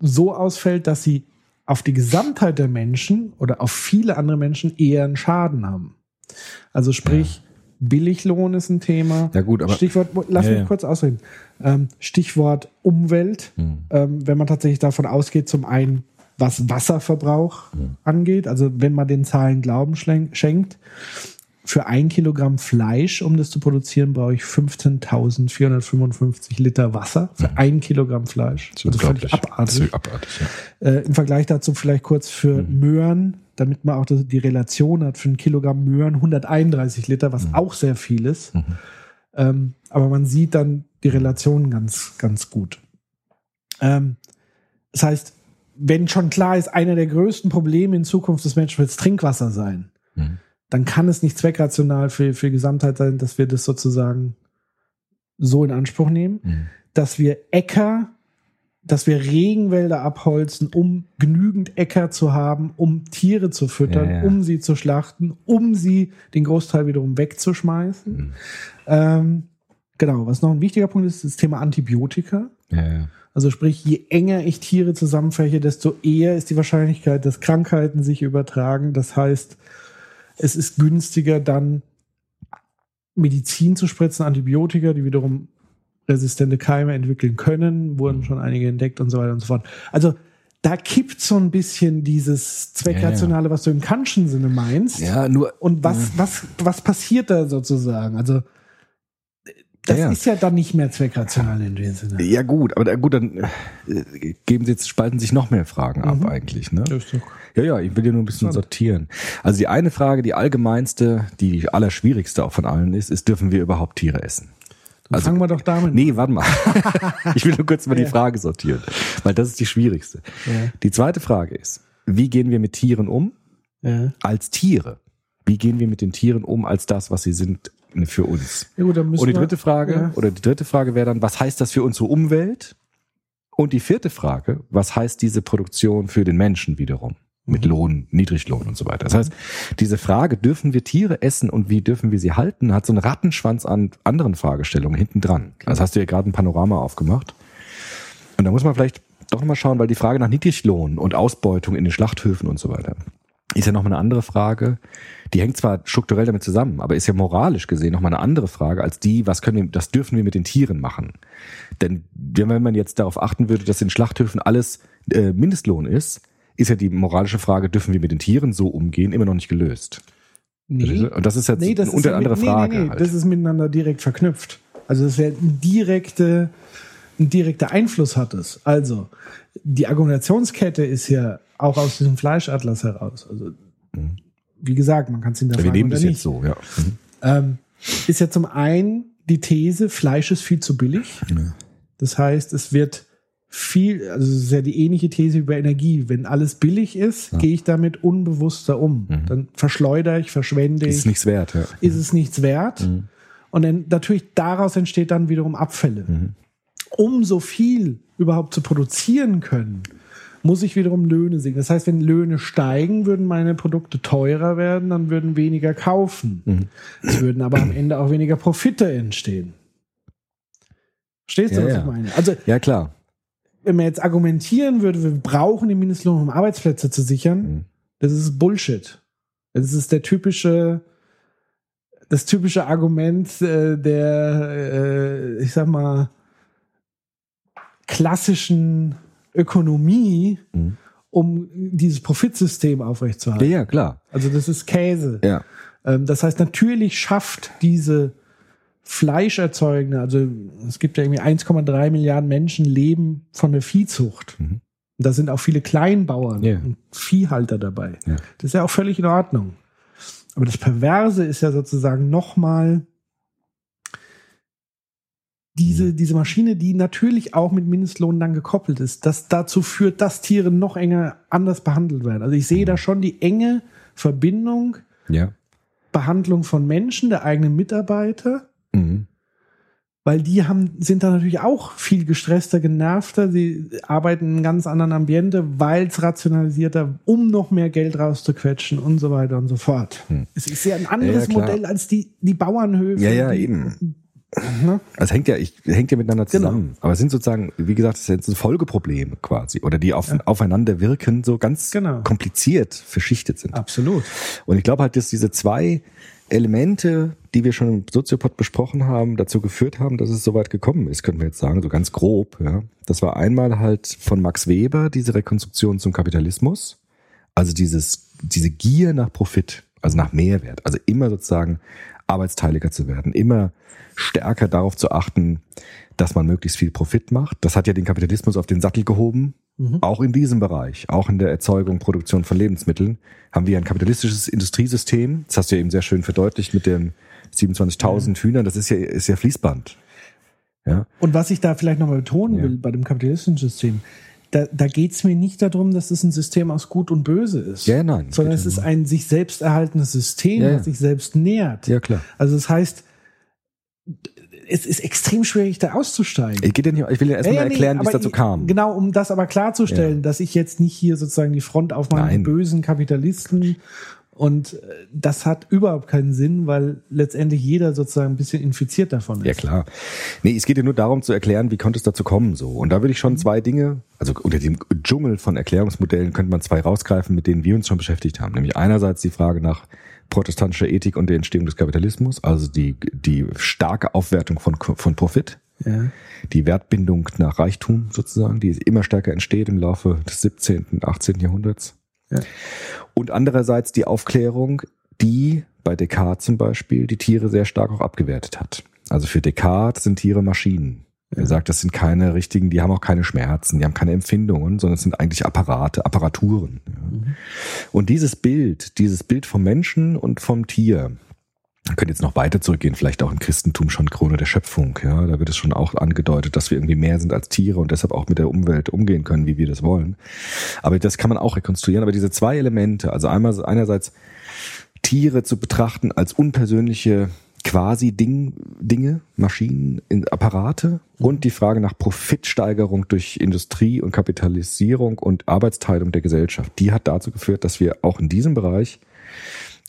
so ausfällt, dass sie auf die Gesamtheit der Menschen oder auf viele andere Menschen eher einen Schaden haben. Also sprich, Billiglohn ist ein Thema. Ja, gut, aber- Stichwort, lass Ja, mich ja. kurz ausreden. Ähm, Stichwort Umwelt. Mhm. Ähm, wenn man tatsächlich davon ausgeht, zum einen, was Wasserverbrauch Mhm. angeht, also wenn man den Zahlen Glauben schenkt, für ein Kilogramm Fleisch, um das zu produzieren, brauche ich 15.455 Liter Wasser für ein Kilogramm Fleisch. Mhm. Das ist Also völlig abartig. ist abartig, ja. Äh, Im Vergleich dazu vielleicht kurz für Mhm. Möhren, damit man auch die Relation hat, für ein Kilogramm Möhren 131 Liter, Mhm. was auch sehr viel ist. Ähm, aber man sieht dann die Relation ganz, ganz gut. Ähm, das heißt, wenn schon klar ist, einer der größten Probleme in Zukunft des Menschen wird Trinkwasser sein, Mhm. Dann kann es nicht zweckrational für, für die Gesamtheit sein, dass wir das sozusagen so in Anspruch nehmen Mhm. dass wir Äcker, dass wir Regenwälder abholzen, um genügend Äcker zu haben, um Tiere zu füttern, Ja, ja. um sie zu schlachten, um sie den Großteil wiederum wegzuschmeißen. Mhm. Ähm, genau, was noch ein wichtiger Punkt ist, ist das Thema Antibiotika. Ja. Also sprich, je enger ich Tiere zusammenfäche, desto eher ist die Wahrscheinlichkeit, dass Krankheiten sich übertragen. Das heißt, es ist günstiger dann Medizin zu spritzen, Antibiotika, die wiederum resistente Keime entwickeln können, wurden schon einige entdeckt und so weiter und so fort. Also da kippt so ein bisschen dieses Zweckrationale, was du im Kantschen Sinne meinst. Ja, nur. Und was, was, was passiert da sozusagen? Also das Ja, ja. ist ja dann nicht mehr zweckrational in dem Sinne. Ja, gut, aber gut, dann äh, geben sie jetzt, spalten sich noch mehr Fragen ab Mhm. eigentlich, ne? Ja, ja, ich will hier nur ein bisschen sortieren. Also die eine Frage, die allgemeinste, die allerschwierigste auch von allen ist, ist, dürfen wir überhaupt Tiere essen? Dann fangen wir doch damit Nee, warte mal. ich will nur kurz mal Ja. die Frage sortieren, weil das ist die schwierigste. Ja. Die zweite Frage ist, wie gehen wir mit Tieren um Ja. als Tiere? Wie gehen wir mit den Tieren um als das, was sie sind für uns? Ja, gut, Und die dritte Frage, Ja. oder die dritte Frage wäre dann, was heißt das für unsere Umwelt? Und die vierte Frage, was heißt diese Produktion für den Menschen wiederum? Mit Mhm. Lohn, Niedriglohn und so weiter. Das heißt, diese Frage, dürfen wir Tiere essen und wie dürfen wir sie halten, hat so einen Rattenschwanz an anderen Fragestellungen hinten dran. Das hast du ja gerade ein Panorama aufgemacht. Und da muss man vielleicht doch nochmal schauen, weil die Frage nach Niedriglohn und Ausbeutung in den Schlachthöfen und so weiter ist ja nochmal eine andere Frage. Die hängt zwar strukturell damit zusammen, aber ist ja moralisch gesehen nochmal eine andere Frage als die, was können wir, das dürfen wir mit den Tieren machen. Denn wenn man jetzt darauf achten würde, dass in Schlachthöfen alles äh, Mindestlohn ist, ist ja die moralische Frage, dürfen wir mit den Tieren so umgehen, immer noch nicht gelöst. Nee. Und das ist jetzt Nee, das eine ist unter ja andere mit- nee, Frage. Nee, nee, halt. Das ist miteinander direkt verknüpft. Also das wäre ein direkte, ein direkter Einfluss hat es. Also die Argumentationskette ist ja auch aus diesem Fleischatlas heraus. Also wie gesagt, man kann es wir hinterfragen nehmen oder das nicht. jetzt so, ja. Mhm. Ähm, ist ja zum einen die These, Fleisch ist viel zu billig. Das heißt, es wird viel, also es ist ja die ähnliche These über Energie. Wenn alles billig ist, gehe ich damit unbewusster um. Dann verschleudere ich, verschwende ich Ist nichts wert, ja. ist es nichts wert. Und dann natürlich daraus entsteht dann wiederum Abfälle. Um so viel überhaupt zu produzieren können, muss ich wiederum Löhne sinken. Das heißt, wenn Löhne steigen, würden meine Produkte teurer werden, dann würden weniger kaufen. Es würden aber am Ende auch weniger Profite entstehen. Verstehst du, Ja, was ja. ich meine? Also, Ja, klar. wenn man jetzt argumentieren würde, wir brauchen den Mindestlohn, um Arbeitsplätze zu sichern, Mhm. das ist Bullshit. Das ist der typische, das typische Argument äh, der, äh, ich sag mal, klassischen Ökonomie, Mhm. um dieses Profitsystem Ja, aufrechtzuerhalten. ja, klar. Also das ist Käse. Ja. Ähm, das heißt, natürlich schafft diese Fleischerzeugende, also es gibt ja irgendwie 1,3 Milliarden Menschen leben von der Viehzucht. Mhm. Und da sind auch viele Kleinbauern Ja. und Viehhalter dabei. Ja. Das ist ja auch völlig in Ordnung. Aber das Perverse ist ja sozusagen nochmal diese, Mhm. diese Maschine, die natürlich auch mit Mindestlohn dann gekoppelt ist, das dazu führt, dass Tiere noch enger anders behandelt werden. Also ich sehe Mhm. da schon die enge Verbindung Ja. Behandlung von Menschen, der eigenen Mitarbeiter, Mhm. weil die haben, sind da natürlich auch viel gestresster, genervter, sie arbeiten in einem ganz anderen Ambiente, weil es rationalisierter, um noch mehr Geld rauszuquetschen und so weiter und so fort. Es ist ja ein anderes. Ja, ja. Modell als die, die Bauernhöfe. Ja, ja, die, eben. Also hängt ja, ich, hängt ja miteinander Genau. zusammen. Aber es sind sozusagen, wie gesagt, es sind Folgeprobleme quasi. Oder die auf, aufeinander wirken, so ganz Genau. kompliziert verschichtet sind. Absolut. Und ich glaube halt, dass diese zwei Elemente, die wir schon im Soziopod besprochen haben, dazu geführt haben, dass es so weit gekommen ist, könnten wir jetzt sagen, so ganz grob. Ja. Das war einmal halt von Max Weber diese Rekonstruktion zum Kapitalismus, also dieses, diese Gier nach Profit, also nach Mehrwert, also immer sozusagen arbeitsteiliger zu werden, immer stärker darauf zu achten, dass man möglichst viel Profit macht. Das hat ja den Kapitalismus auf den Sattel gehoben. Auch in diesem Bereich, auch in der Erzeugung, Produktion von Lebensmitteln, haben wir ein kapitalistisches Industriesystem. Das hast du ja eben sehr schön verdeutlicht mit den 27.000 Hühnern. Das ist ja, ist ja Fließband. Ja, Und was ich da vielleicht nochmal betonen Ja. will bei dem kapitalistischen System, da, da geht es mir nicht darum, dass es ein System aus Gut und Böse ist. Ja, nein. Sondern es ist ein sich selbst erhaltenes System, Ja, ja. das sich selbst nährt. ja klar. Also das heißt, es ist extrem schwierig, da auszusteigen. Ich, geht ja nicht, ich will ja erstmal Ja, ja, nee, erklären, wie es dazu kam. Genau, um das aber klarzustellen, dass ich jetzt nicht hier sozusagen die Front aufmache Nein. bösen Kapitalisten. Und äh, das hat überhaupt keinen Sinn, weil letztendlich jeder sozusagen ein bisschen infiziert davon ist. Ja, klar. Nee, es geht ja nur darum zu erklären, wie konnte es dazu kommen so. Und da würde ich schon zwei Dinge, also unter dem Dschungel von Erklärungsmodellen könnte man zwei rausgreifen, mit denen wir uns schon beschäftigt haben. Nämlich einerseits die Frage nach protestantischer Ethik und der Entstehung des Kapitalismus, also die, die starke Aufwertung von, von Profit, Ja. die Wertbindung nach Reichtum sozusagen, die immer stärker entsteht im Laufe des 17., 18. Jahrhunderts. Ja. Und andererseits die Aufklärung, die bei Descartes zum Beispiel die Tiere sehr stark auch abgewertet hat. Also für Descartes sind Tiere Maschinen. Er sagt, das sind keine richtigen, die haben auch keine Schmerzen, die haben keine Empfindungen, sondern es sind eigentlich Apparate, Apparaturen. Ja. Und dieses Bild, dieses Bild vom Menschen und vom Tier, man könnte jetzt noch weiter zurückgehen, vielleicht auch im Christentum schon Krone der Schöpfung. Ja, da wird es schon auch angedeutet, dass wir irgendwie mehr sind als Tiere und deshalb auch mit der Umwelt umgehen können, wie wir das wollen. Aber das kann man auch rekonstruieren. Aber diese zwei Elemente, also einmal einerseits Tiere zu betrachten als unpersönliche quasi Ding, Dinge, Maschinen, in- Apparate und die Frage nach Profitsteigerung durch Industrie und Kapitalisierung und Arbeitsteilung der Gesellschaft, die hat dazu geführt, dass wir auch in diesem Bereich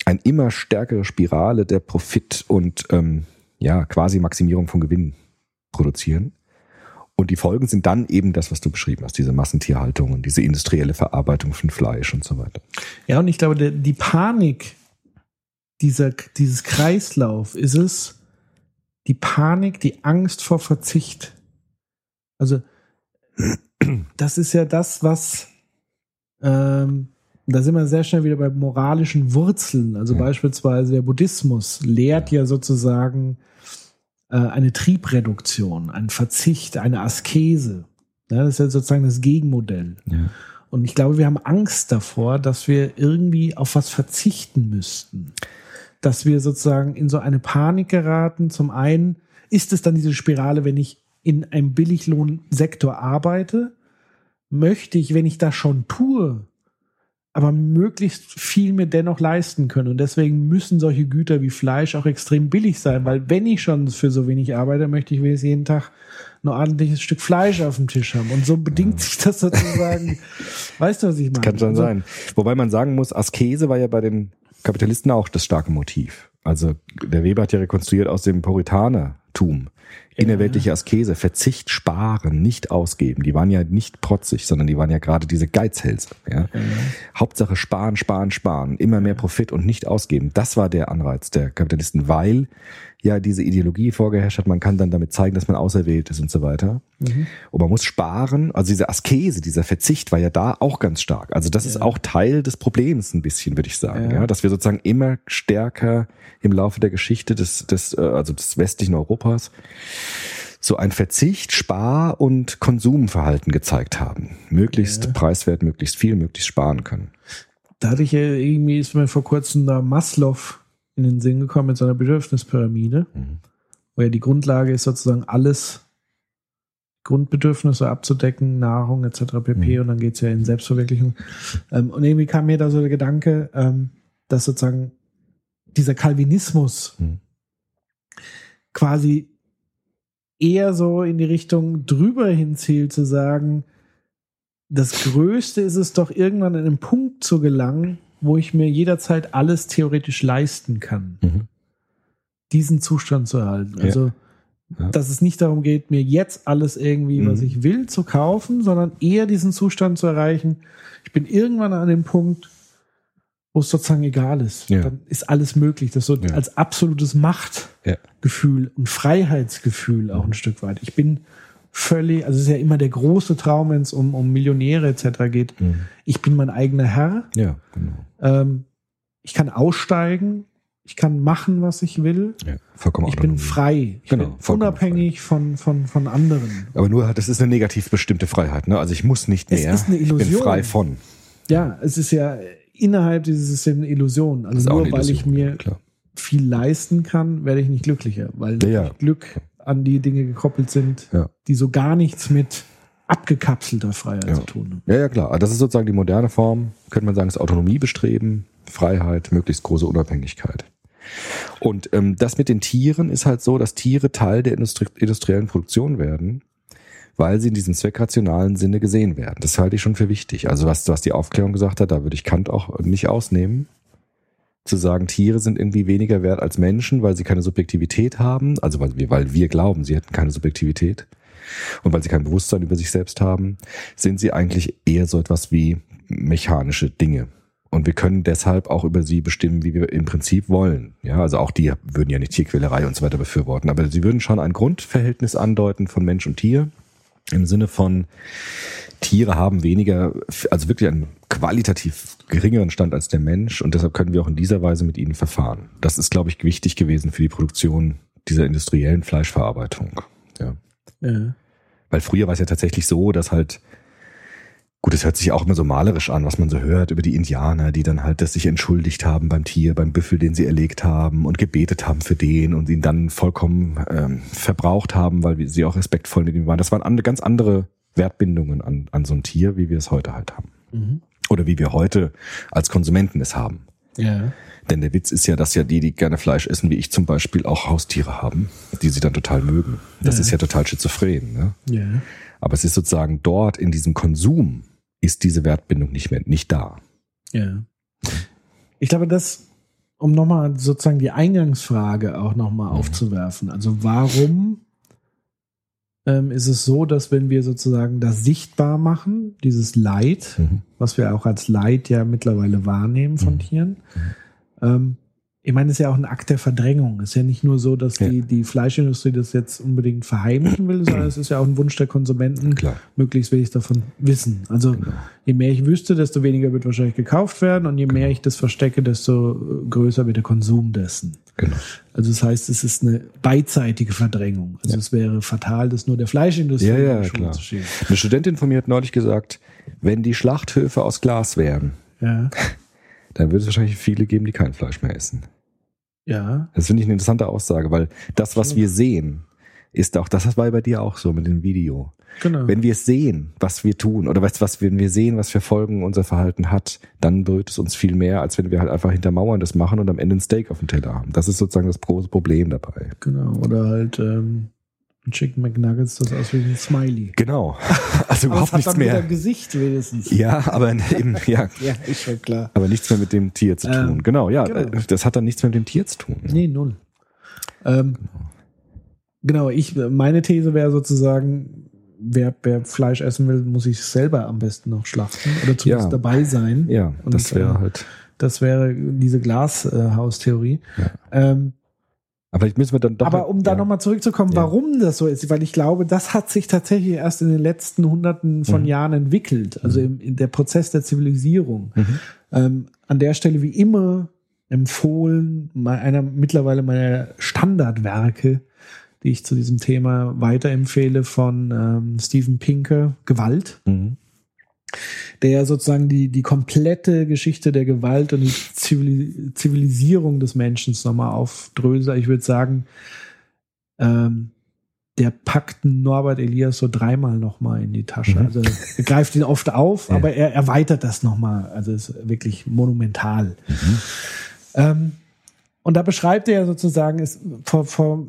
eine immer stärkere Spirale der Profit- und ähm, ja, quasi Maximierung von Gewinn produzieren. Und die Folgen sind dann eben das, was du beschrieben hast, diese Massentierhaltung und diese industrielle Verarbeitung von Fleisch und so weiter. Ja, und ich glaube, der, die Panik dieser, dieses Kreislauf ist es, die Panik, die Angst vor Verzicht. Also, das ist ja das, was, ähm, da sind wir sehr schnell wieder bei moralischen Wurzeln. Also Ja. beispielsweise der Buddhismus lehrt ja sozusagen äh, eine Triebreduktion, einen Verzicht, eine Askese. Ja, das ist ja sozusagen das Gegenmodell. Und ich glaube, wir haben Angst davor, dass wir irgendwie auf was verzichten müssten. Dass wir sozusagen in so eine Panik geraten. Zum einen ist es dann diese Spirale, wenn ich in einem Billiglohnsektor arbeite, möchte ich, wenn ich das schon tue, aber möglichst viel mir dennoch leisten können. Und deswegen müssen solche Güter wie Fleisch auch extrem billig sein, weil wenn ich schon für so wenig arbeite, möchte ich wenigstens jeden Tag ein ordentliches Stück Fleisch auf dem Tisch haben. Und so bedingt sich das sozusagen. weißt du, was ich meine? Kann schon Also, sein. Wobei man sagen muss, Askese war ja bei den Kapitalisten auch das starke Motiv. Also der Weber hat ja rekonstruiert aus dem Puritanertum, Innerweltliche Askese, Verzicht, Sparen, nicht ausgeben. Die waren ja nicht protzig, sondern die waren ja gerade diese Geizhälse. Ja? Hauptsache sparen, sparen, sparen, immer mehr Profit und nicht ausgeben. Das war der Anreiz der Kapitalisten, weil ja diese Ideologie vorgeherrscht hat, man kann dann damit zeigen, dass man auserwählt ist und so weiter. Und man muss sparen, also diese Askese, dieser Verzicht war ja da auch ganz stark. Also das ist auch Teil des Problems ein bisschen, würde ich sagen, ja. dass wir sozusagen immer stärker im Laufe der Geschichte des, des äh, also des westlichen Europas so ein Verzicht, Spar- und Konsumverhalten gezeigt haben. Möglichst preiswert, möglichst viel, möglichst sparen können. Dadurch äh, irgendwie ist mir vor kurzem da Maslow in den Sinn gekommen mit seiner Bedürfnispyramide, wo ja die Grundlage ist sozusagen alles Grundbedürfnisse abzudecken, Nahrung etc. pp. Und dann geht's ja in Selbstverwirklichung. Ähm, und irgendwie kam mir da so der Gedanke, ähm, dass sozusagen dieser Calvinismus Mhm. quasi eher so in die Richtung drüber hinzielt, zu sagen, das Größte ist es doch irgendwann an einen Punkt zu gelangen, wo ich mir jederzeit alles theoretisch leisten kann, Mhm. diesen Zustand zu erhalten. Ja. Also, Ja. dass es nicht darum geht, mir jetzt alles irgendwie, was Mhm. ich will, zu kaufen, sondern eher diesen Zustand zu erreichen. Ich bin irgendwann an dem Punkt, wo es sozusagen egal ist. Ja. Dann ist alles möglich. Das so als absolutes Machtgefühl und Freiheitsgefühl auch ein Stück weit. Ich bin völlig, also es ist ja immer der große Traum, wenn es um, um Millionäre etc. geht. Mhm. Ich bin mein eigener Herr. Ja, genau. Ähm, ich kann aussteigen. Ich kann machen, was ich will. Ja, vollkommen Ich bin frei. Ich Genau, bin unabhängig von, von, von anderen. Aber nur, das ist eine negativ bestimmte Freiheit. Ne? Also ich muss nicht Es mehr. ist eine Ich bin Illusion. frei von. Ja, es ist ja innerhalb dieses Systems eine Illusion. Also nur eine weil ich Illusion, mir klar. viel leisten kann, werde ich nicht glücklicher, weil Ja, ja. Glück an die Dinge gekoppelt sind, Ja. die so gar nichts mit abgekapselter Freiheit Ja. zu tun haben. Ja, ja, klar. Das ist sozusagen die moderne Form, könnte man sagen, ist Autonomie bestreben, Freiheit, möglichst große Unabhängigkeit. Und ähm, das mit den Tieren ist halt so, dass Tiere Teil der Industri industriellen Produktion werden, weil sie in diesem zweckrationalen Sinne gesehen werden. Das halte ich schon für wichtig. Also was, was die Aufklärung gesagt hat, da würde ich Kant auch nicht ausnehmen. Zu sagen, Tiere sind irgendwie weniger wert als Menschen, weil sie keine Subjektivität haben, also weil wir, weil wir glauben, sie hätten keine Subjektivität und weil sie kein Bewusstsein über sich selbst haben, sind sie eigentlich eher so etwas wie mechanische Dinge. Und wir können deshalb auch über sie bestimmen, wie wir im Prinzip wollen. Ja, also auch die würden ja nicht Tierquälerei und so weiter befürworten, aber sie würden schon ein Grundverhältnis andeuten von Mensch und Tier im Sinne von Tiere haben weniger, also wirklich einen qualitativ geringeren Stand als der Mensch und deshalb können wir auch in dieser Weise mit ihnen verfahren. Das ist, glaube ich, wichtig gewesen für die Produktion dieser industriellen Fleischverarbeitung. Ja. Ja. Weil früher war es ja tatsächlich so, dass halt, gut, es hört sich auch immer so malerisch an, was man so hört über die Indianer, die dann halt das sich entschuldigt haben beim Tier, beim Büffel, den sie erlegt haben und gebetet haben für den und ihn dann vollkommen ähm, verbraucht haben, weil wir- sie auch respektvoll mit ihm waren. Das waren andere, ganz andere Wertbindungen an, an so ein Tier, wie wir es heute halt haben. Mhm. Oder wie wir heute als Konsumenten es haben. Ja. Denn der Witz ist ja, dass ja die, die gerne Fleisch essen, wie ich zum Beispiel, auch Haustiere haben, die sie dann total mögen. Das Ja. ist ja total schizophren. Ne? Ja. Aber es ist sozusagen dort in diesem Konsum ist diese Wertbindung nicht mehr, nicht da. Ja. Ich glaube, das, um nochmal sozusagen die Eingangsfrage auch nochmal Mhm. aufzuwerfen. Also warum ähm, ist es so, dass wenn wir sozusagen das sichtbar machen, dieses Leid, Mhm. was wir auch als Leid ja mittlerweile wahrnehmen von Mhm. Tieren, ähm, ich meine, es ist ja auch ein Akt der Verdrängung. Es ist ja nicht nur so, dass Ja. die, die Fleischindustrie das jetzt unbedingt verheimlichen will, sondern es ist ja auch ein Wunsch der Konsumenten, Klar. möglichst wenig davon wissen. Also Genau. je mehr ich wüsste, desto weniger wird wahrscheinlich gekauft werden und je mehr ich das verstecke, desto äh, größer wird der Konsum dessen. Genau. Also das heißt, es ist eine beidseitige Verdrängung. Also es wäre fatal, das nur der Fleischindustrie Ja, ja, in die Schuhe klar. zu schieben. Eine Studentin von mir hat neulich gesagt, wenn die Schlachthöfe aus Glas wären, Ja, dann würde es wahrscheinlich viele geben, die kein Fleisch mehr essen. Ja, Das finde ich eine interessante Aussage, weil das, was wir sehen, ist auch, das war bei dir auch so mit dem Video. genau. Wenn wir es sehen, was wir tun, oder weißt du was, wenn wir sehen, was für Folgen unser Verhalten hat, dann berührt es uns viel mehr, als wenn wir halt einfach hinter Mauern das machen und am Ende ein Steak auf dem Teller haben. Das ist sozusagen das große Problem dabei. genau. Oder halt ähm, Chicken McNuggets, das aussieht wie ein Smiley. Genau. Also überhaupt hat nichts dann mehr. ein Gesicht wenigstens. Ja, aber eben, ja, Ja, ist schon klar. aber nichts mehr mit dem Tier zu tun. Ähm, genau, ja, genau. das hat dann nichts mehr mit dem Tier zu tun. Nee, null. Ähm, Genau, ich, meine These wäre sozusagen, wer, wer Fleisch essen will, muss sich selber am besten noch schlachten oder zumindest Ja. dabei sein. Ja, Und, das wäre äh, halt. Das wäre diese Glashaustheorie. Ja. Ähm, Aber vielleicht müssen wir dann doch. aber um da ja. nochmal zurückzukommen, Ja. warum das so ist, weil ich glaube, das hat sich tatsächlich erst in den letzten Hunderten von Mhm. Jahren entwickelt. Also im, in der Prozess der Zivilisierung. Mhm. Ähm, an der Stelle wie immer empfohlen, einer mittlerweile meiner Standardwerke, die ich zu diesem Thema weiterempfehle, von ähm, Steven Pinker, Gewalt, Mhm. Der sozusagen die, die komplette Geschichte der Gewalt und die Zivili Zivilisierung des Menschen nochmal aufdröselt. Ich würde sagen, ähm, der packt Norbert Elias so dreimal nochmal in die Tasche. Mhm. Also er greift ihn oft auf, Ja. aber er erweitert das nochmal. Also ist wirklich monumental. Ähm, und da beschreibt er sozusagen, es, vor, vor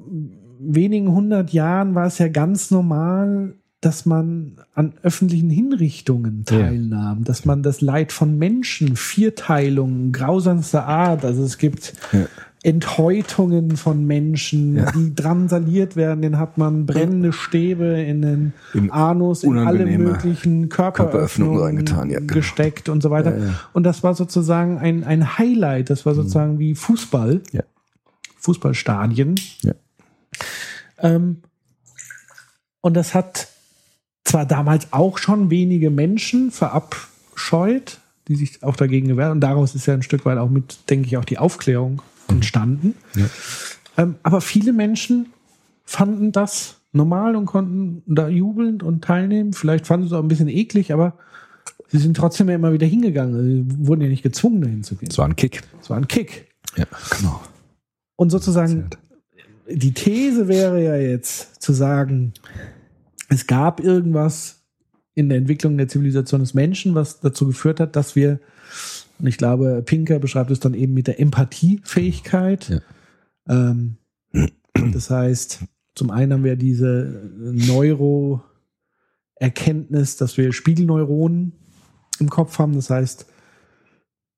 wenigen hundert Jahren war es ja ganz normal, dass man an öffentlichen Hinrichtungen Ja. teilnahm, dass man das Leid von Menschen, Vierteilungen, grausamster Art, also es gibt Ja. Enthäutungen von Menschen, Ja. die drangsaliert werden, den hat man brennende Stäbe in den In Anus, in alle möglichen Körperöffnungen reingetan, ja, genau. gesteckt und so weiter. Ja, ja. Und das war sozusagen ein, ein Highlight, das war sozusagen wie Fußball, Ja. Fußballstadien. Ja. Ähm, und das hat zwar damals auch schon wenige Menschen verabscheut, die sich auch dagegen gewehrt. Und daraus ist ja ein Stück weit auch mit, denke ich, auch die Aufklärung entstanden. Ja. Ähm, aber viele Menschen fanden das normal und konnten da jubelnd und teilnehmen. Vielleicht fanden sie es auch ein bisschen eklig, aber sie sind trotzdem ja immer wieder hingegangen. Sie wurden ja nicht gezwungen, dahin zu gehen. Das war ein Kick. Es war ein Kick. Ja, genau. Und sozusagen, die These wäre ja jetzt zu sagen, es gab irgendwas in der Entwicklung der Zivilisation des Menschen, was dazu geführt hat, dass wir, und ich glaube, Pinker beschreibt es dann eben mit der Empathiefähigkeit. Ja. Ähm, das heißt, zum einen haben wir diese Neuroerkenntnis, dass wir Spiegelneuronen im Kopf haben. Das heißt,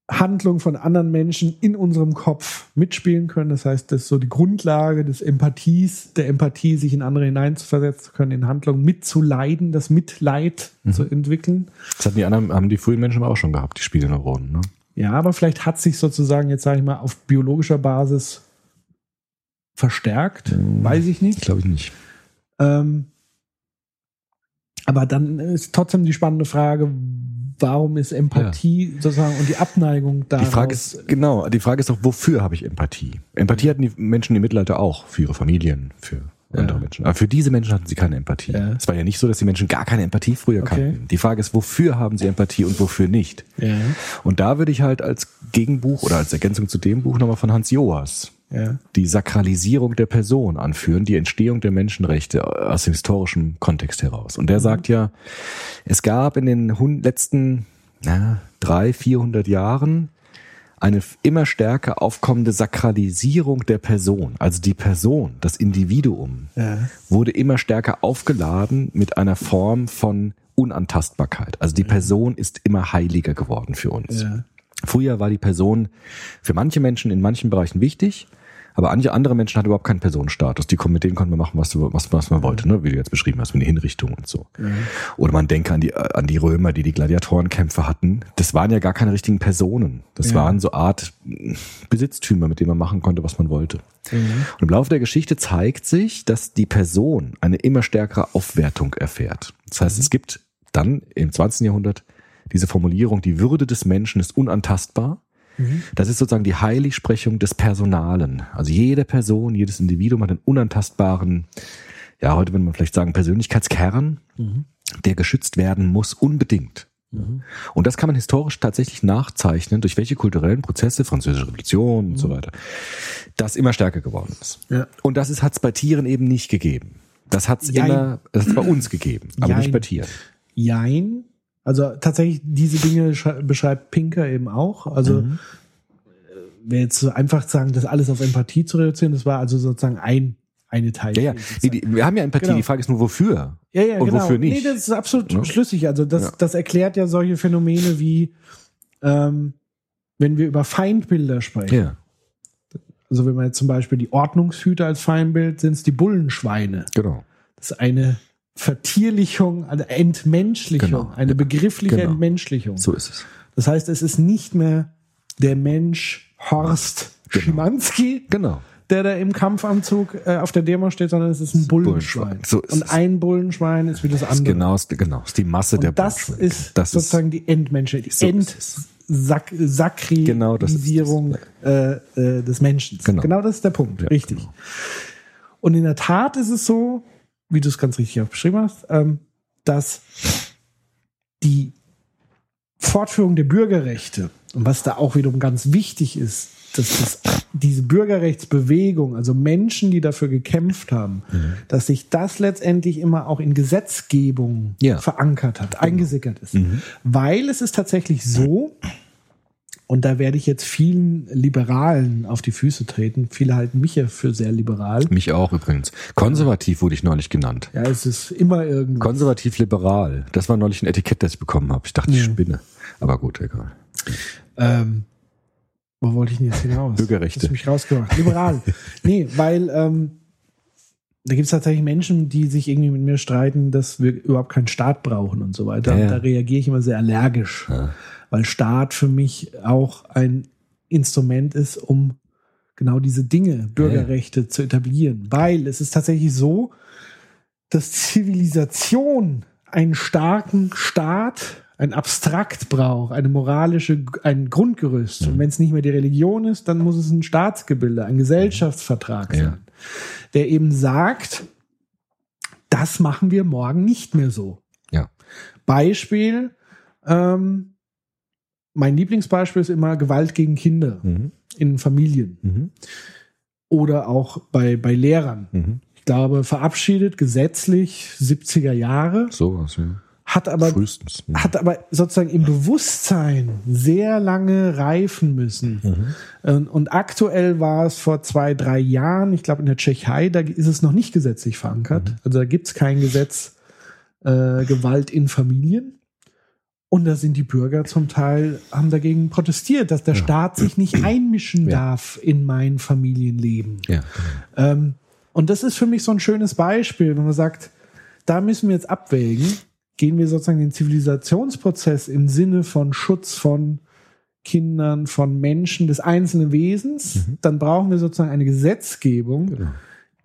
Handlungen von anderen Menschen in unserem Kopf mitspielen können. Das heißt, das ist so die Grundlage des Empathies, der Empathie, sich in andere hineinzuversetzen zu können, in Handlungen mitzuleiden, das Mitleid zu entwickeln. Das hatten die anderen, haben die frühen Menschen aber auch schon gehabt, die Spiegelneuronen, ne? Ja, aber vielleicht hat sich sozusagen jetzt, sage ich mal, auf biologischer Basis verstärkt. Mhm. Weiß ich nicht. Glaube ich nicht. Ähm, aber dann ist trotzdem die spannende Frage, warum ist Empathie sozusagen und die Abneigung da? Die Frage ist, genau, die Frage ist doch, wofür habe ich Empathie? Empathie hatten die Menschen im Mittelalter auch, für ihre Familien, für Ja. andere Menschen. Aber für diese Menschen hatten sie keine Empathie. Ja. Es war ja nicht so, dass die Menschen gar keine Empathie früher Okay. kannten. Die Frage ist, wofür haben sie Empathie und wofür nicht? ja, Und da würde ich halt als Gegenbuch oder als Ergänzung zu dem Buch nochmal von Hans Joas ja, die Sakralisierung der Person anführen, die Entstehung der Menschenrechte aus dem historischen Kontext heraus. Und der sagt ja, es gab in den letzten na, drei, vierhundert Jahren eine immer stärker aufkommende Sakralisierung der Person. Also die Person, das Individuum, ja, wurde immer stärker aufgeladen mit einer Form von Unantastbarkeit. Also die Person ist immer heiliger geworden für uns. ja. Früher war die Person für manche Menschen in manchen Bereichen wichtig, aber manche andere Menschen hatten überhaupt keinen Personenstatus. Die konnten, mit denen konnte man machen, was, was, was man wollte, ne? wie du jetzt beschrieben hast, mit der Hinrichtung und so. Oder man denke an die, an die Römer, die die Gladiatorenkämpfe hatten. Das waren ja gar keine richtigen Personen. Das Ja. waren so Art Besitztümer, mit denen man machen konnte, was man wollte. Und im Laufe der Geschichte zeigt sich, dass die Person eine immer stärkere Aufwertung erfährt. Das heißt, es gibt dann im 20. Jahrhundert diese Formulierung, die Würde des Menschen ist unantastbar. Das ist sozusagen die Heiligsprechung des Personalen. Also jede Person, jedes Individuum hat einen unantastbaren, ja, heute würde man vielleicht sagen, Persönlichkeitskern, der geschützt werden muss, unbedingt. Und das kann man historisch tatsächlich nachzeichnen, durch welche kulturellen Prozesse, Französische Revolution und so weiter, das immer stärker geworden ist. Ja. Und das hat es bei Tieren eben nicht gegeben. Das hat es immer, das hat's bei uns gegeben, aber Jein. nicht bei Tieren. Jein. Also tatsächlich, diese Dinge schrei- beschreibt Pinker eben auch. Also Mhm. äh, wäre jetzt so einfach zu sagen, das alles auf Empathie zu reduzieren, das war also sozusagen ein, eine Teil. Ja, ja. Die, wir haben ja Empathie. Genau. Die Frage ist nur, wofür? Ja, ja, Und genau. wofür nicht? Nee, das ist absolut Ne? schlüssig. Also das, Ja. das erklärt ja solche Phänomene wie, ähm, wenn wir über Feindbilder sprechen. Ja. also wenn man jetzt zum Beispiel die Ordnungshüter als Feindbild sind es die Bullenschweine. Genau. Das ist eine Vertierlichung, eine Entmenschlichung, Genau. eine begriffliche Genau. Entmenschlichung. So ist es. Das heißt, es ist nicht mehr der Mensch Horst Schimanski, Genau. der da im Kampfanzug äh, auf der Demo steht, sondern es ist ein Bullenschwein. Bullenschwein. So ist Und es. ein Bullenschwein ist wie das ist andere. genau, ist- genau, ist die Masse der Und das Bullenschweine. ist das sozusagen die Endmenschheit, die So ist es. Entsak Genau ist äh, äh, des Menschen. Genau. Genau das ist der Punkt, Ja, richtig. genau. Und in der Tat ist es so, wie du es ganz richtig auch beschrieben hast, ähm, dass die Fortführung der Bürgerrechte und was da auch wiederum ganz wichtig ist, dass das, diese Bürgerrechtsbewegung, also Menschen, die dafür gekämpft haben, Mhm. dass sich das letztendlich immer auch in Gesetzgebung Ja. Mhm. verankert hat, eingesickert ist. Weil es ist tatsächlich so, und da werde ich jetzt vielen Liberalen auf die Füße treten. Viele halten mich ja für sehr liberal. Mich auch übrigens. Konservativ wurde ich neulich genannt. Ja, es ist immer irgendwie. Konservativ-liberal. Das war neulich ein Etikett, das ich bekommen habe. Ich dachte, ich Ja. spinne. Aber gut, egal. Ähm, wo wollte ich denn jetzt hinaus? Bürgerrechte. Hast mich rausgemacht. Liberal. nee, weil ähm, da gibt es tatsächlich Menschen, die sich irgendwie mit mir streiten, dass wir überhaupt keinen Staat brauchen und so weiter. Ja, Und ja. da reagiere ich immer sehr allergisch, Ja. Weil Staat für mich auch ein Instrument ist, um genau diese Dinge, Bürgerrechte zu etablieren. Weil es ist tatsächlich so, dass Zivilisation einen starken Staat, ein Abstrakt braucht, eine moralische, ein Grundgerüst. Und wenn es nicht mehr die Religion ist, dann muss es ein Staatsgebilde, ein Gesellschaftsvertrag Ja. sein, der eben sagt, das machen wir morgen nicht mehr so. Ja. Beispiel, ähm, mein Lieblingsbeispiel ist immer Gewalt gegen Kinder Mhm. in Familien Mhm. oder auch bei, bei Lehrern. Mhm. Ich glaube, verabschiedet gesetzlich 70er Jahre, Sowas, ja. hat aber, Frühestens. Mhm. hat aber sozusagen im Bewusstsein sehr lange reifen müssen. Mhm. Und, und aktuell war es vor zwei, drei Jahren, ich glaube in der Tschechei, da ist es noch nicht gesetzlich verankert. Mhm. Also da gibt es kein Gesetz äh, Gewalt in Familien. Und da sind die Bürger zum Teil, haben dagegen protestiert, dass der Staat sich nicht einmischen Ja. darf in mein Familienleben. Ja. Ähm, und das ist für mich so ein schönes Beispiel, wenn man sagt, da müssen wir jetzt abwägen, gehen wir sozusagen den Zivilisationsprozess im Sinne von Schutz von Kindern, von Menschen, des einzelnen Wesens, dann brauchen wir sozusagen eine Gesetzgebung, Genau.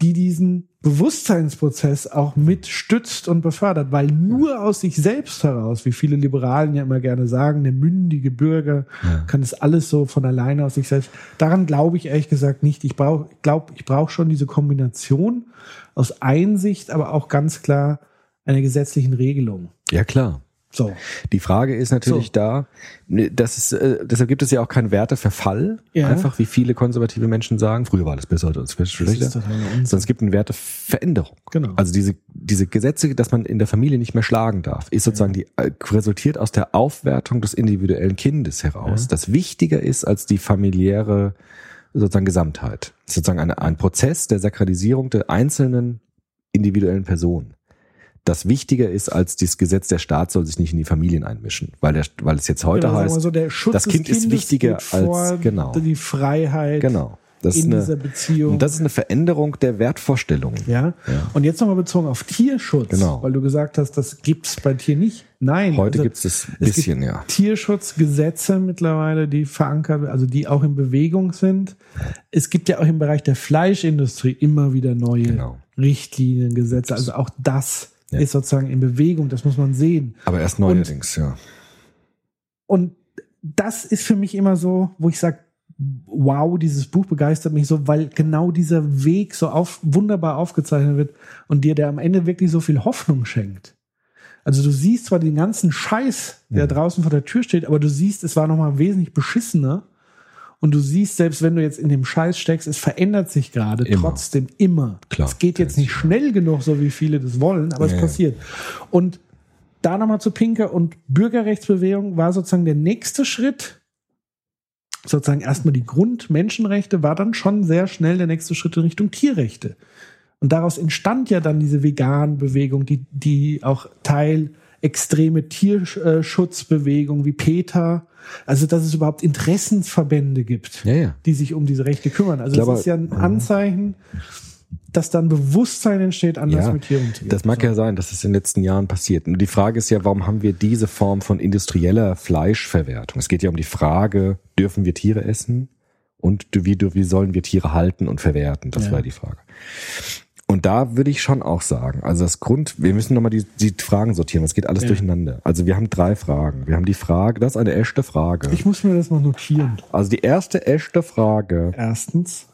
Die diesen Bewusstseinsprozess auch mit stützt und befördert, weil nur aus sich selbst heraus, wie viele Liberalen ja immer gerne sagen, der mündige Bürger Ja. kann das alles so von alleine aus sich selbst. Daran glaube ich ehrlich gesagt nicht. Ich brauche, glaube, ich brauche schon diese Kombination aus Einsicht, aber auch ganz klar einer gesetzlichen Regelung. ja, klar. So. Die Frage ist natürlich So. da, ne, das ist, äh, deshalb gibt es ja auch keinen Werteverfall. Ja. Einfach wie viele konservative Menschen sagen, früher war alles besser, heute ist es Das schlechter. Sondern es gibt eine Werteveränderung. Genau. Also diese, diese Gesetze, dass man in der Familie nicht mehr schlagen darf, ist sozusagen die, äh, resultiert aus der Aufwertung des individuellen Kindes heraus, Ja. das wichtiger ist als die familiäre sozusagen Gesamtheit. Das ist sozusagen eine, ein Prozess der Sakralisierung der einzelnen individuellen Person. Das wichtiger ist als das Gesetz, der Staat soll sich nicht in die Familien einmischen, weil, der, weil es jetzt heute Genau, heißt, so, der Schutz das Kind ist wichtiger als- genau. die Freiheit genau. Das in eine, dieser Beziehung. und das ist eine Veränderung der Wertvorstellungen. Ja. Ja. Und jetzt nochmal bezogen auf Tierschutz, Genau. weil du gesagt hast, das gibt's bei Tier nicht. Nein. Heute also gibt's das es bisschen, gibt ja. Tierschutzgesetze mittlerweile, die verankert, also die auch in Bewegung sind. Es gibt ja auch im Bereich der Fleischindustrie immer wieder neue Genau. Richtlinien, Gesetze. Also auch das Ja. ist sozusagen in Bewegung. Das muss man sehen. Aber erst neuerdings, ja. Und das ist für mich immer so, wo ich sage, wow, dieses Buch begeistert mich so, weil genau dieser Weg so auf, wunderbar aufgezeichnet wird und dir der am Ende wirklich so viel Hoffnung schenkt. Also du siehst zwar den ganzen Scheiß, der Ja. draußen vor der Tür steht, aber du siehst, es war nochmal wesentlich beschissener. Und du siehst, selbst wenn du jetzt in dem Scheiß steckst, es verändert sich gerade trotzdem immer. Klar. Es geht jetzt nicht schnell genug, so wie viele das wollen, aber Ja, es passiert. Und da nochmal zu Pinker und Bürgerrechtsbewegung war sozusagen der nächste Schritt. Sozusagen erstmal die Grundmenschenrechte war dann schon sehr schnell der nächste Schritt in Richtung Tierrechte. Und daraus entstand ja dann diese Vegan-Bewegung, die, die auch Teil extreme Tierschutzbewegung wie PETA, Also, dass es überhaupt Interessensverbände gibt, Ja, ja. die sich um diese Rechte kümmern. Also, glaube, das ist ja ein Anzeichen, dass dann Bewusstsein entsteht, anders Ja, mit Tieren umzugehen. Das mag ja sein, dass es in den letzten Jahren passiert. Nur die Frage ist ja, warum haben wir diese Form von industrieller Fleischverwertung? Es geht ja um die Frage, dürfen wir Tiere essen und wie, wie sollen wir Tiere halten und verwerten? Das Ja. war die Frage. Und da würde ich schon auch sagen, also das Grund, wir müssen nochmal die, die Fragen sortieren, es geht alles Ja. durcheinander. Also wir haben drei Fragen. Wir haben die Frage, das ist eine echte Frage. Ich muss mir das mal notieren. also die erste echte Frage, Erstens,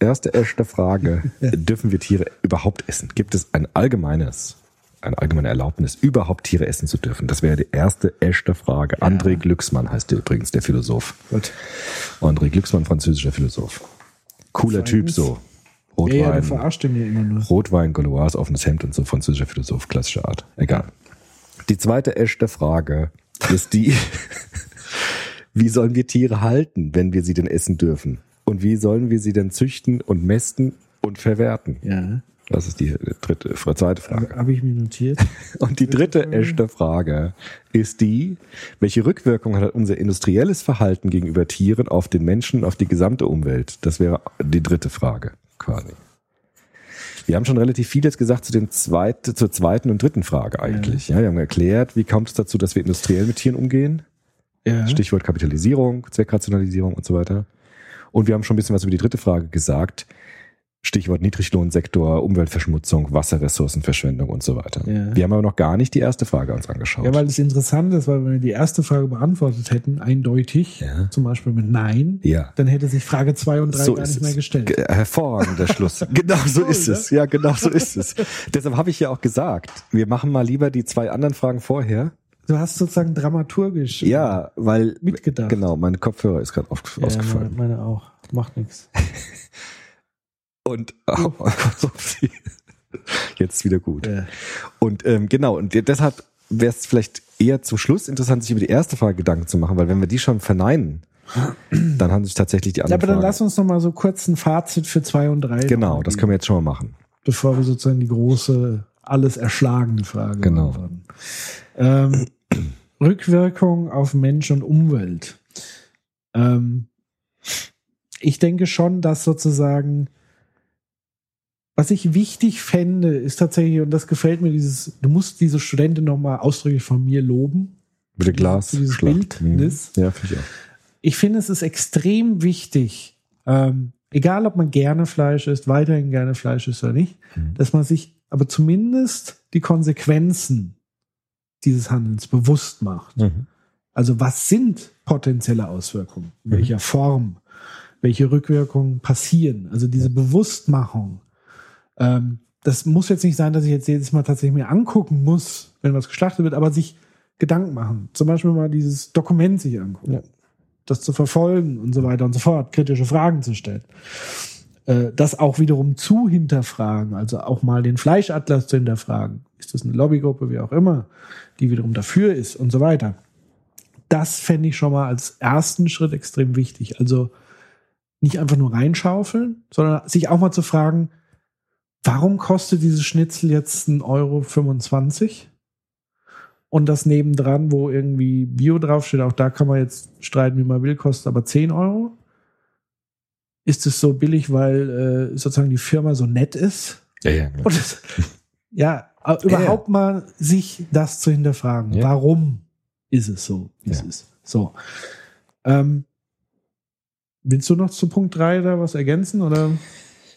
erste echte Frage, dürfen wir Tiere überhaupt essen? Gibt es ein allgemeines, eine allgemeine Erlaubnis, überhaupt Tiere essen zu dürfen? Das wäre die erste echte Frage. André Glücksmann heißt der übrigens, der Philosoph. gut. André Glücksmann, französischer Philosoph. Cooler Typ Zweitens. So. Ja, ja, Rotwein, verarscht den ja immer nur. Rotwein, Gauloise, offenes Hemd und so, französischer Philosoph, klassische Art. Egal. Die zweite echte Frage ist die, wie sollen wir Tiere halten, wenn wir sie denn essen dürfen? Und wie sollen wir sie denn züchten und mästen und verwerten? Ja, Das ist die dritte, zweite Frage. habe ich mir notiert. Und die dritte echte Frage ist die, welche Wirkung hat unser industrielles Verhalten gegenüber Tieren auf den Menschen auf die gesamte Umwelt? Das wäre die dritte Frage quasi. Wir haben schon relativ viel jetzt gesagt zu den zweite, zur zweiten und dritten Frage eigentlich. Ja. wir haben erklärt, wie kommt es dazu, dass wir industriell mit Tieren umgehen? Ja. Stichwort Kapitalisierung, Zweckrationalisierung und so weiter. Und wir haben schon ein bisschen was über die dritte Frage gesagt. Stichwort Niedriglohnsektor, Umweltverschmutzung, Wasserressourcenverschwendung und so weiter. Ja. Wir haben aber noch gar nicht die erste Frage uns angeschaut. Ja, weil das Interessante ist, weil wenn wir die erste Frage beantwortet hätten, eindeutig, Ja. zum Beispiel mit Nein, Ja. dann hätte sich Frage 2 und 3 so gar nicht mehr es. gestellt. Ge- Hervorragender Schluss. Genau so Cool, ist ne? es. Ja, genau so ist es. Deshalb habe ich ja auch gesagt, wir machen mal lieber die zwei anderen Fragen vorher. Du hast sozusagen dramaturgisch Ja, weil mitgedacht. genau, mein Kopfhörer ist gerade Ja, meine, ausgefallen. meine auch. Macht nichts. Und oh, jetzt wieder gut. Ja. Und ähm, genau, und deshalb wäre es vielleicht eher zum Schluss interessant, sich über die erste Frage Gedanken zu machen, weil wenn wir die schon verneinen, dann haben sich tatsächlich die Ja, anderen aber dann Fragen. lass uns noch mal so kurz ein Fazit für 2 und 3. Genau, das können wir jetzt schon mal machen. Bevor wir sozusagen die große, alles erschlagende Frage Genau. beantworten. Ähm, Rückwirkung auf Mensch und Umwelt. Ähm, ich denke schon, dass sozusagen, was ich wichtig fände, ist tatsächlich, und das gefällt mir, dieses, du musst diese Studentin nochmal ausdrücklich von mir loben. Bitte Glas. Dieses Schlacht. Bildnis. Mhm. Ja, finde ich auch. Ich finde, es ist extrem wichtig, ähm, egal ob man gerne Fleisch isst, weiterhin gerne Fleisch isst oder nicht, Mhm. dass man sich aber zumindest die Konsequenzen dieses Handelns bewusst macht. Mhm. Also was sind potenzielle Auswirkungen? In welcher Form? Welche Rückwirkungen passieren? Also diese Bewusstmachung. Ähm, das muss jetzt nicht sein, dass ich jetzt jedes Mal tatsächlich mir angucken muss, wenn was geschlachtet wird, aber sich Gedanken machen. Zum Beispiel mal dieses Dokument sich angucken. Das zu verfolgen und so weiter und so fort. Kritische Fragen zu stellen. Äh, das auch wiederum zu hinterfragen. Also auch mal den Fleischatlas zu hinterfragen. Ist das eine Lobbygruppe, wie auch immer, die wiederum dafür ist und so weiter das fände ich schon mal als ersten Schritt extrem wichtig. Also nicht einfach nur reinschaufeln, sondern sich auch mal zu fragen, warum kostet dieses Schnitzel jetzt 1,25 Euro? Und das nebendran, wo irgendwie Bio draufsteht, auch da kann man jetzt streiten, wie man will, kostet aber 10 Euro. Ist es so billig, weil äh, sozusagen die Firma so nett ist? Ja, ja. Und das, ja, aber überhaupt mal sich das zu hinterfragen. Ja. Warum ist es so, wie es Ja. ist? So. Ähm, willst du noch zu Punkt 3 da was ergänzen? Oder?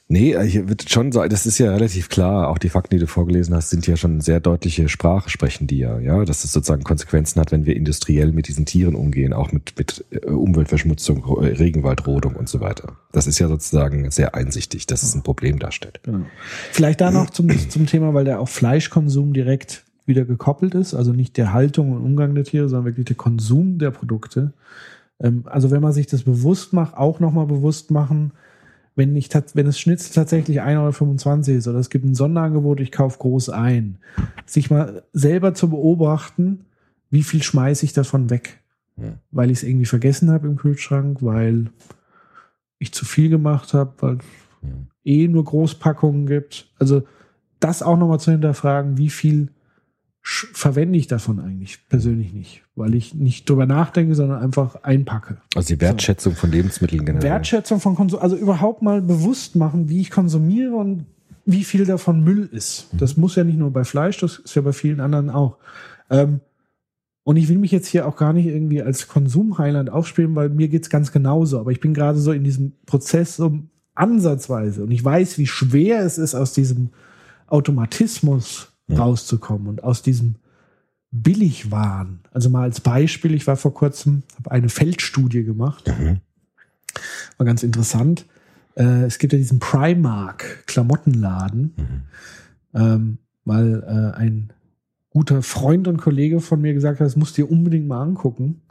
Nee, ich würde schon sagen, das ist ja relativ klar. Auch die Fakten, die du vorgelesen hast, sind ja schon sehr deutliche Sprache, sprechen die ja. Ja, dass es sozusagen Konsequenzen hat, wenn wir industriell mit diesen Tieren umgehen, auch mit, mit äh, Umweltverschmutzung, äh, Regenwaldrodung und so weiter. Das ist ja sozusagen sehr einsichtig, dass es ein Problem darstellt. Vielleicht da noch zum, zum Thema, weil der auch Fleischkonsum direkt wieder gekoppelt ist. Also nicht der Haltung und Umgang der Tiere, sondern wirklich der Konsum der Produkte. Ähm, also wenn man sich das bewusst macht, auch nochmal bewusst machen, wenn ich wenn das Schnitzel tatsächlich 1,25 Euro ist oder es gibt ein Sonderangebot, ich kaufe groß ein, sich mal selber zu beobachten, wie viel schmeiße ich davon weg, Ja. weil ich es irgendwie vergessen habe im Kühlschrank, weil ich zu viel gemacht habe, weil Ja. eh nur Großpackungen gibt. Also das auch nochmal zu hinterfragen, wie viel verwende ich davon eigentlich persönlich nicht, weil ich nicht drüber nachdenke, sondern einfach einpacke. Also die Wertschätzung von Lebensmitteln generell. Wertschätzung von Konsum, also überhaupt mal bewusst machen, wie ich konsumiere und wie viel davon Müll ist. Das muss ja nicht nur bei Fleisch, das ist ja bei vielen anderen auch. Ähm, und ich will mich jetzt hier auch gar nicht irgendwie als Konsumheiland aufspielen, weil mir geht's ganz genauso. Aber ich bin gerade so in diesem Prozess so ansatzweise und ich weiß, wie schwer es ist, aus diesem Automatismus rauszukommen und aus diesem Billigwahn. Also mal als Beispiel, ich war vor kurzem, habe eine Feldstudie gemacht. War ganz interessant. Äh, es gibt ja diesen Primark Klamottenladen, ähm, weil äh, ein guter Freund und Kollege von mir gesagt hat, das musst du dir unbedingt mal angucken.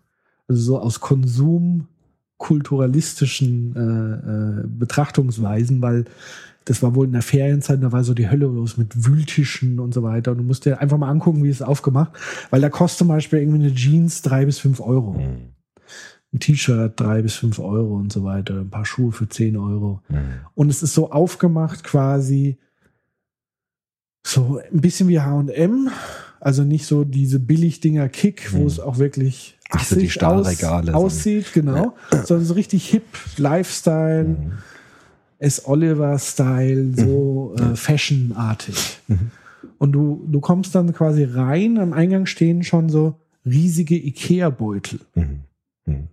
Also so aus Konsum kulturalistischen äh, äh, Betrachtungsweisen, weil das war wohl in der Ferienzeit, da war so die Hölle los mit Wühltischen und so weiter. Und du musst dir einfach mal angucken, wie es aufgemacht, weil da kostet zum Beispiel irgendwie eine Jeans drei bis fünf Euro. Mhm. Ein T-Shirt drei bis fünf Euro und so weiter. Ein paar Schuhe für zehn Euro. Mhm. Und es ist so aufgemacht quasi so ein bisschen wie H&M. Also nicht so diese Billigdinger Kick, wo Mhm. es auch wirklich Nicht so die assig Stahlregale, aus, aussieht, genau. Sondern so richtig hip, Lifestyle, Mhm. S. Oliver-Style, so äh, Fashion-artig. Mhm. Und du, du kommst dann quasi rein, am Eingang stehen schon so riesige Ikea-Beutel. Mhm. Mhm.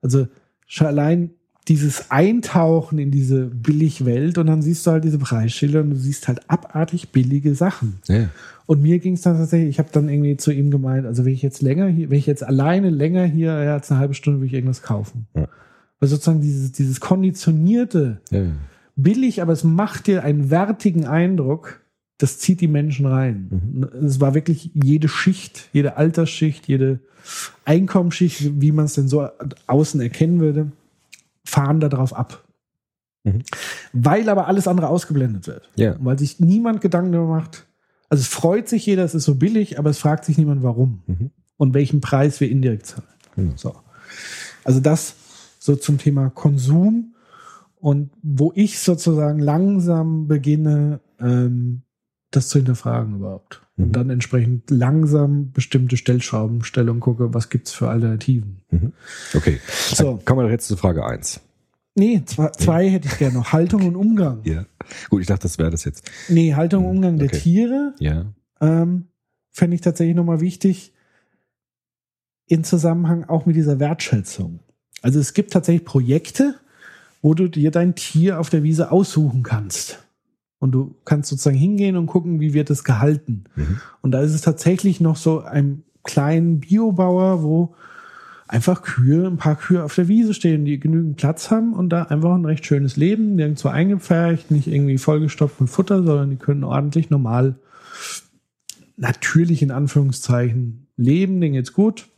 Also schon allein dieses Eintauchen in diese Billigwelt und dann siehst du halt diese Preisschilder und du siehst halt abartig billige Sachen. Ja. Und mir ging es dann tatsächlich, ich habe dann irgendwie zu ihm gemeint, also wenn ich jetzt länger hier, wenn ich jetzt alleine länger hier ja, als eine halbe Stunde will ich irgendwas kaufen. Ja. Weil sozusagen dieses, dieses konditionierte, Ja. billig, aber es macht dir einen wertigen Eindruck, das zieht die Menschen rein. Es war wirklich jede Schicht, jede Altersschicht, jede Einkommensschicht, wie man es denn so außen erkennen würde, fahren da drauf ab. Mhm. Weil aber alles andere ausgeblendet wird. Ja. Weil sich niemand Gedanken darüber macht. Also es freut sich jeder, es ist so billig, aber es fragt sich niemand, warum. Mhm. Und welchen Preis wir indirekt zahlen. Mhm. So. Also das so zum Thema Konsum und wo ich sozusagen langsam beginne, ähm, das zu hinterfragen überhaupt. Mhm. Und dann entsprechend langsam bestimmte Stellschrauben stelle und gucke, was gibt's für Alternativen. Okay. So. Dann kommen wir doch jetzt zu Frage 1. Nee, zwei, zwei hätte ich gerne noch. Haltung und Umgang. Ja. Gut, ich dachte, das wäre das jetzt. Nee, Haltung und Umgang der Okay. Tiere Ja. ähm, fände ich tatsächlich nochmal wichtig in Zusammenhang auch mit dieser Wertschätzung. Also es gibt tatsächlich Projekte, wo du dir dein Tier auf der Wiese aussuchen kannst. Und du kannst sozusagen hingehen und gucken, wie wird es gehalten. Mhm. Und da ist es tatsächlich noch so ein kleinen Biobauer, wo einfach Kühe, ein paar Kühe auf der Wiese stehen, die genügend Platz haben und da einfach ein recht schönes Leben, nirgendwo eingepfercht, nicht irgendwie vollgestopft mit Futter, sondern die können ordentlich normal, natürlich in Anführungszeichen leben, denen geht's gut.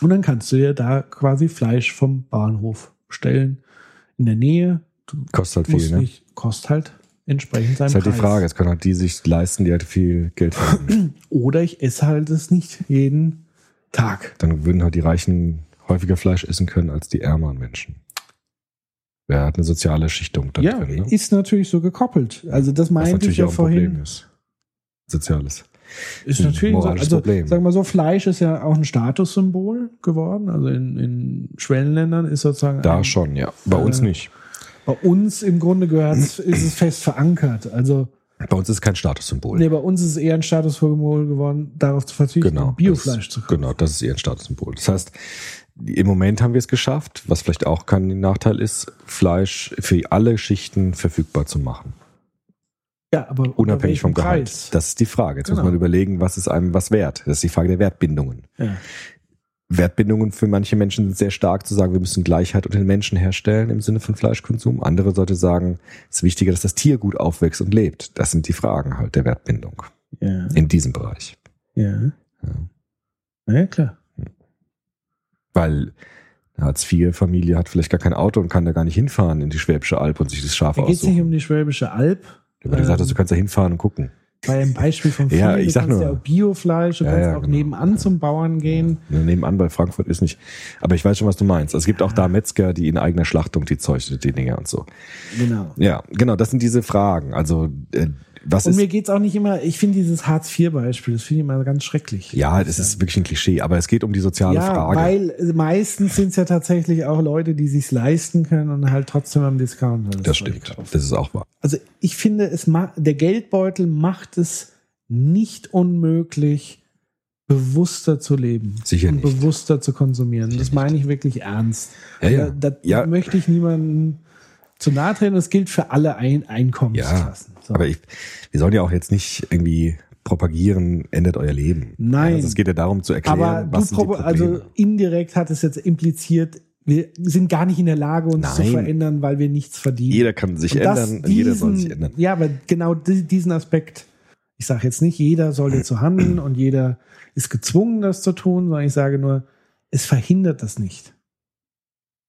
Und dann kannst du dir da quasi Fleisch vom Bauernhof stellen. In der Nähe. Kostet halt viel, ne? nicht, kostet halt entsprechend seinen Das ist halt die. Frage. Es können halt die sich leisten, die halt viel Geld haben. Oder ich esse halt es nicht jeden Tag. Dann würden halt die Reichen häufiger Fleisch essen können als die ärmeren Menschen. Wer hat eine soziale Schichtung da ja, drin, ne? ist natürlich so gekoppelt. Also das meinte ich natürlich ja auch ein vorhin. Problem ist. Soziales. Ist Ein natürlich so. moralisches Also Problem. sagen wir so, Fleisch ist ja auch ein Statussymbol geworden. Also in, in Schwellenländern ist sozusagen Da ein, schon, ja. Bei uns Äh, nicht. bei uns im Grunde gehört ist es fest verankert. Also Bei uns ist es kein Statussymbol. nee, bei uns ist es eher ein Statussymbol geworden, darauf zu verzichten, Genau. Biofleisch das, zu kaufen. Genau, das ist eher ein Statussymbol. Das heißt, im Moment haben wir es geschafft, was vielleicht auch kein Nachteil ist, Fleisch für alle Schichten verfügbar zu machen. Ja, aber Unabhängig vom Gehalt. Preis? Das ist die Frage. Jetzt muss Genau. man überlegen, was ist einem was wert. Das ist die Frage der Wertbindungen. Ja. Wertbindungen für manche Menschen sind sehr stark zu sagen, wir müssen Gleichheit unter den Menschen herstellen im Sinne von Fleischkonsum. Andere sollte sagen, es ist wichtiger, dass das Tier gut aufwächst und lebt. Das sind die Fragen halt der Wertbindung Ja. in diesem Bereich. Ja. Ja, klar. Weil eine Hartz-IV-Familie hat vielleicht gar kein Auto und kann da gar nicht hinfahren in die Schwäbische Alb und sich das Schaf Da geht es nicht aussuchen. um die Schwäbische Alb. Aber du gesagt hast, ähm, du kannst da hinfahren und gucken. Bei einem Beispiel von Ja, vielen, ich du sag nur. ja auch Biofleisch, du Ja, kannst ja, auch genau. nebenan zum Bauern gehen. Ja, Nebenan bei Frankfurt ist nicht. Aber ich weiß schon, was du meinst. Also Es gibt auch da Metzger, die in eigener Schlachtung die Zeug, die Dinger und so. Genau. Ja, genau, das sind diese Fragen. Also äh, was Und ist, mir geht's auch nicht immer, ich finde dieses Hartz-IV-Beispiel, das finde ich immer ganz schrecklich. ja, das ist wirklich ein Klischee, aber es geht um die soziale Ja, Frage. weil meistens sind es ja tatsächlich auch Leute, die sich's leisten können und halt trotzdem am Discounter. das Zeug stimmt. Das ist auch wahr. Also ich finde, es der Geldbeutel macht es nicht unmöglich, bewusster zu leben. Sicher und nicht. bewusster zu konsumieren. Sicher das meine ich wirklich ernst. Ja, ja. Da, da Ja. möchte ich niemanden zu nahe treten. Das gilt für alle Ein Einkommensklassen. So. Aber ich, wir sollen ja auch jetzt nicht irgendwie propagieren, ändert euer Leben. Nein. Also es geht ja darum zu erklären, Aber du was sind die Probleme. also indirekt hat es jetzt impliziert, wir sind gar nicht in der Lage, uns zu Nein. verändern, weil wir nichts verdienen. jeder kann sich Und ändern, jeder soll sich diesen- ändern. Ja, aber genau di- diesen Aspekt, ich sage jetzt nicht, jeder sollte zu handeln und jeder ist gezwungen, das zu tun, sondern ich sage nur, es verhindert das nicht.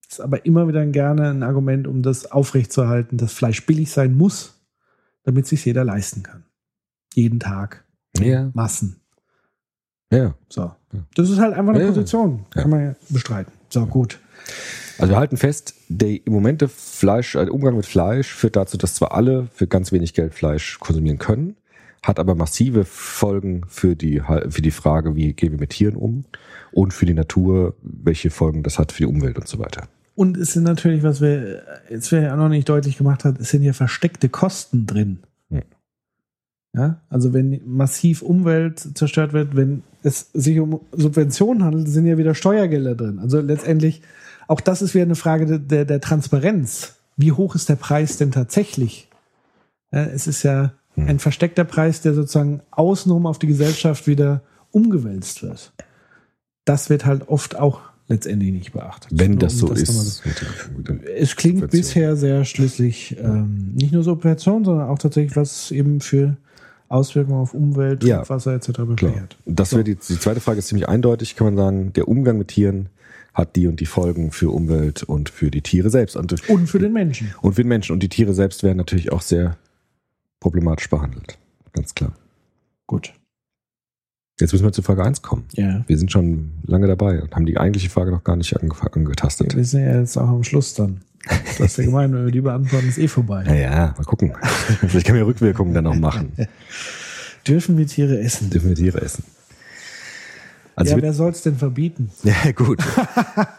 Das ist aber immer wieder gerne ein Argument, um das aufrechtzuerhalten, dass Fleisch billig sein muss, damit sich jeder leisten kann. Jeden Tag. Ja, Massen. ja. So. Das ist halt einfach eine Ja. Position. Kann man ja bestreiten. So, gut. Also wir halten fest, der im Moment der Fleisch, äh, der Umgang mit Fleisch führt dazu, dass zwar alle für ganz wenig Geld Fleisch konsumieren können, hat aber massive Folgen für die, für die Frage, wie gehen wir mit Tieren um und für die Natur, welche Folgen das hat für die Umwelt und so weiter. Und es sind natürlich, was wir jetzt ja auch noch nicht deutlich gemacht hat, es sind ja versteckte Kosten drin. Ja. Ja, also wenn massiv Umwelt zerstört wird, wenn es sich um Subventionen handelt, sind ja wieder Steuergelder drin. Also letztendlich, auch das ist wieder eine Frage der, der, Transparenz. Wie hoch ist der Preis denn tatsächlich? Ja, es ist ja ein versteckter Preis, der sozusagen außenrum auf die Gesellschaft wieder umgewälzt wird. Das wird halt oft auch letztendlich nicht beachtet. Wenn Nur das um so nochmal ist. dem- es klingt Subvention. bisher sehr schlüssig, ähm, nicht nur Subvention, sondern auch tatsächlich, was eben für Auswirkungen auf Umwelt, Ja. Wasser etc. Beschert. Das wäre die, die zweite Frage ist ziemlich eindeutig, kann man sagen, der Umgang mit Tieren hat die und die Folgen für Umwelt und für die Tiere selbst. Und, Und für den Menschen. und für den Menschen. Und die Tiere selbst werden natürlich auch sehr problematisch behandelt. Ganz klar. Gut. Jetzt müssen wir zu Frage 1 kommen. Ja. Wir sind schon lange dabei und haben die eigentliche Frage noch gar nicht angetastet. Wir sind ja jetzt auch am Schluss dann. Das ist ja gemein, wenn wir die beantworten, ist eh vorbei. Naja, mal gucken. Vielleicht können wir Rückwirkungen dann noch machen. Dürfen wir Tiere essen? Dürfen wir Tiere essen? Also ja, wer soll es denn verbieten? Ja, gut.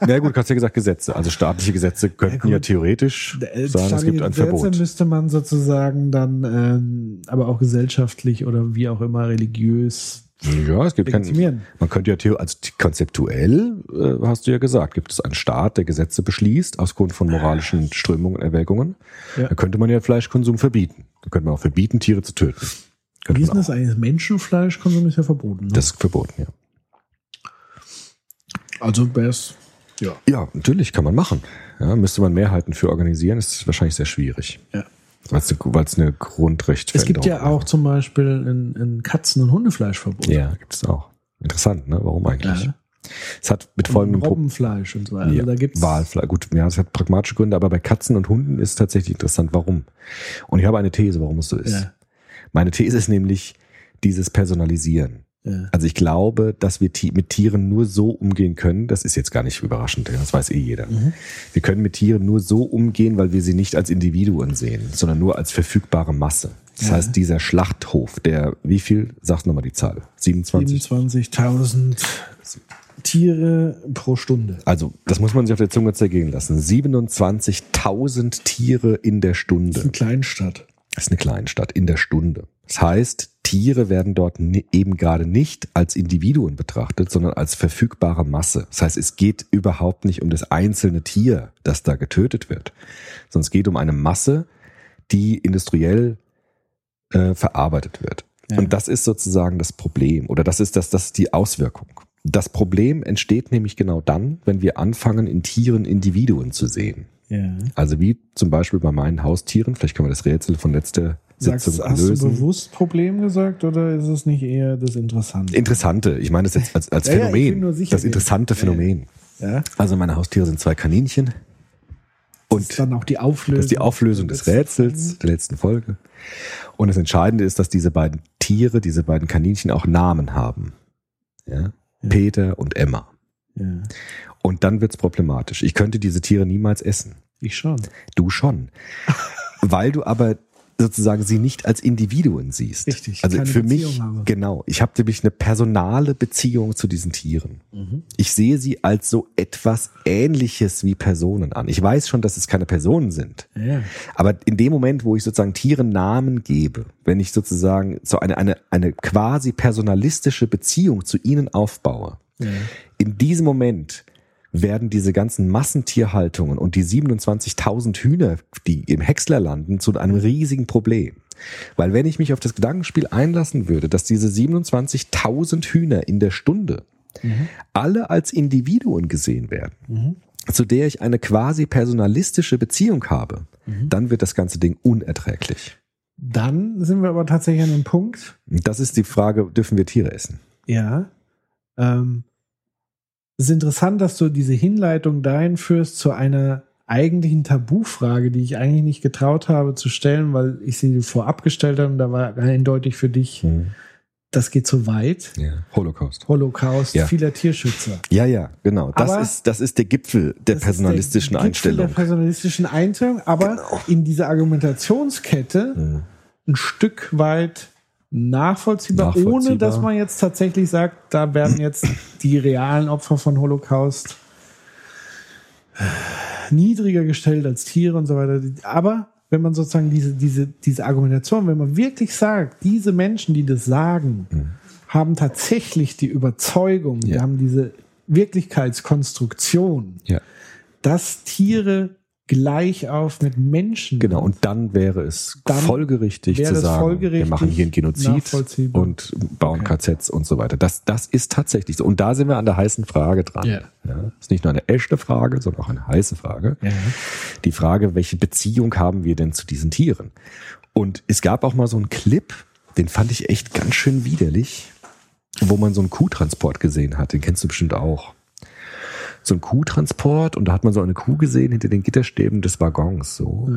Ja, gut, du hast ja gesagt Gesetze. Also staatliche Gesetze könnten Ja, ja, theoretisch Äh, sagen, es gibt ein Gesetze Verbot. müsste man sozusagen dann, ähm, aber auch gesellschaftlich oder wie auch immer religiös Ja, es gibt kein, legitimieren. man könnte ja also konzeptuell, äh, hast du ja gesagt, gibt es einen Staat, der Gesetze beschließt, aufgrund von moralischen Strömungen und Erwägungen. Ja. Da könnte man ja Fleischkonsum verbieten. Da könnte man auch verbieten, Tiere zu töten. Könnte Wie ist das eigentlich? Menschenfleischkonsum ist ja verboten. Ne? Das ist verboten, ja. also wäre es, ja. Ja, natürlich kann man machen. Ja, müsste man Mehrheiten für organisieren, ist wahrscheinlich sehr schwierig. Ja. Weil es eine, weil's eine Grundrecht Es gibt ja auch zum Beispiel ein, ein Katzen- und Hundefleischverbot. Ja, gibt es auch. Interessant, ne? Warum eigentlich? Ja. Es hat mit Und folgendem Robbenfleisch und so weiter. ja, Also da gibt's Walfleisch. Gut, ja, es hat pragmatische Gründe, aber bei Katzen und Hunden ist es tatsächlich interessant, warum. Und ich habe eine These, warum es so ist. Ja. Meine These ist nämlich dieses Personalisieren. Ja. Also ich glaube, dass wir mit Tieren nur so umgehen können, das ist jetzt gar nicht überraschend, das weiß eh jeder. Mhm. Wir können mit Tieren nur so umgehen, weil wir sie nicht als Individuen sehen, sondern nur als verfügbare Masse. Das Ja. heißt, dieser Schlachthof, der, wie viel, sagt nochmal die Zahl? 27? 27.000 Tiere pro Stunde. Also, das muss man sich auf der Zunge zergehen lassen. 27.000 Tiere in der Das ist Stunde. eine Kleinstadt. Das ist eine Kleinstadt in der Stunde. Das heißt, Tiere werden dort eben gerade nicht als Individuen betrachtet, sondern als verfügbare Masse. Das heißt, es geht überhaupt nicht um das einzelne Tier, das da getötet wird, sondern es geht um eine Masse, die industriell äh, verarbeitet wird. Ja. Und das ist sozusagen das Problem oder das ist das, das ist die Auswirkung. Das Problem entsteht nämlich genau dann, wenn wir anfangen, in Tieren Individuen zu sehen. Ja. Also wie zum Beispiel bei meinen Haustieren. Vielleicht können wir das Rätsel von letzter Sagst, hast du lösen. bewusst Problem gesagt oder ist es nicht eher das Interessante? Interessante, ich meine das jetzt als, als Ja, ja, Phänomen. nur sicher das interessante Ja, ja. Phänomen. Ja. Also meine Haustiere sind zwei Kaninchen. Das Und ist dann auch die Auflösung. das ist die Auflösung des Rätsels der letzten Folge. Und das Entscheidende ist, dass diese beiden Tiere, diese beiden Kaninchen auch Namen haben. Ja? Ja. Peter und Emma. Ja. Und dann wird's problematisch. Ich könnte diese Tiere niemals essen. Ich schon. Du schon. Weil du aber sozusagen sie nicht als Individuen siehst. Richtig, Also für mich, Beziehung habe. genau, ich habe nämlich eine personale Beziehung zu diesen Tieren. Ich sehe sie als so etwas Ähnliches wie Personen an. Ich weiß schon, dass es keine Personen sind. Ja. Aber in dem Moment, wo ich sozusagen Tieren Namen gebe, wenn ich sozusagen so eine, eine, eine quasi personalistische Beziehung zu ihnen aufbaue, in diesem Moment werden diese ganzen Massentierhaltungen und die 27.000 Hühner, die im Häcksler landen, zu einem riesigen Problem. Weil wenn ich mich auf das Gedankenspiel einlassen würde, dass diese 27.000 Hühner in der Stunde alle als Individuen gesehen werden, zu der ich eine quasi personalistische Beziehung habe, dann wird das ganze Ding unerträglich. Dann sind wir aber tatsächlich an dem Punkt, Das ist die Frage, dürfen wir Tiere essen? ja, ähm, es ist interessant, dass du diese Hinleitung dahin führst zu einer eigentlichen Tabufrage, die ich eigentlich nicht getraut habe zu stellen, weil ich sie vorab gestellt habe und da war eindeutig für dich, das geht zu weit. Ja. Holocaust. Holocaust Ja. vieler Tierschützer. Ja, ja, genau. Das Aber- ist, das ist der Gipfel der personalistischen der Gipfel Einstellung. Der personalistischen Einstellung, aber in dieser Argumentationskette Mhm. ein Stück weit nachvollziehbar, Nachvollziehbar. ohne dass man jetzt tatsächlich sagt, da werden jetzt die realen Opfer von Holocaust niedriger gestellt als Tiere und so weiter. Aber wenn man sozusagen diese, diese, diese Argumentation, wenn man wirklich sagt, diese Menschen, die das sagen, haben tatsächlich die Überzeugung, die Mhm. Ja. haben diese Wirklichkeitskonstruktion, Ja, dass Tiere gleich auf mit Menschen genau. Und dann wäre es Dann folgerichtig wäre zu sagen, folgerichtig, wir machen hier einen Genozid und bauen Okay. KZs und so weiter. Das, das ist tatsächlich so. Und da sind wir an der heißen Frage dran. Ja. Ja, ist nicht nur eine echte Frage, sondern auch eine heiße Frage. Ja. Die Frage, welche Beziehung haben wir denn zu diesen Tieren? Und es gab auch mal so einen Clip, den fand ich echt ganz schön widerlich, wo man so einen Kuhtransport gesehen hat. Den kennst du bestimmt auch. So ein Kuhtransport und da hat man so eine Kuh gesehen hinter den Gitterstäben des Waggons so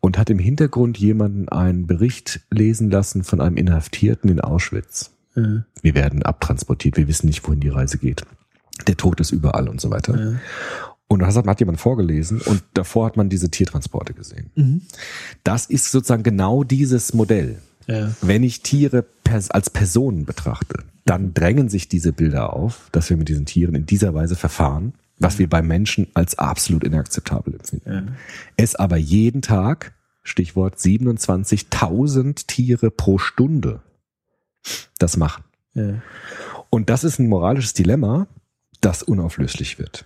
und hat im Hintergrund jemanden einen Bericht lesen lassen von einem Inhaftierten in Auschwitz. Ja. Wir werden abtransportiert, wir wissen nicht, wohin die Reise geht. Der Tod ist überall und so weiter. Und das hat, hat jemand vorgelesen und davor hat man diese Tiertransporte gesehen. Das ist sozusagen genau dieses Modell. Ja. Wenn ich Tiere als Personen betrachte, dann drängen sich diese Bilder auf, dass wir mit diesen Tieren in dieser Weise verfahren, was wir beim Menschen als absolut inakzeptabel empfinden. Es aber jeden Tag, Stichwort 27.000 Tiere pro Stunde, das machen. Ja. Und das ist ein moralisches Dilemma, das unauflöslich wird.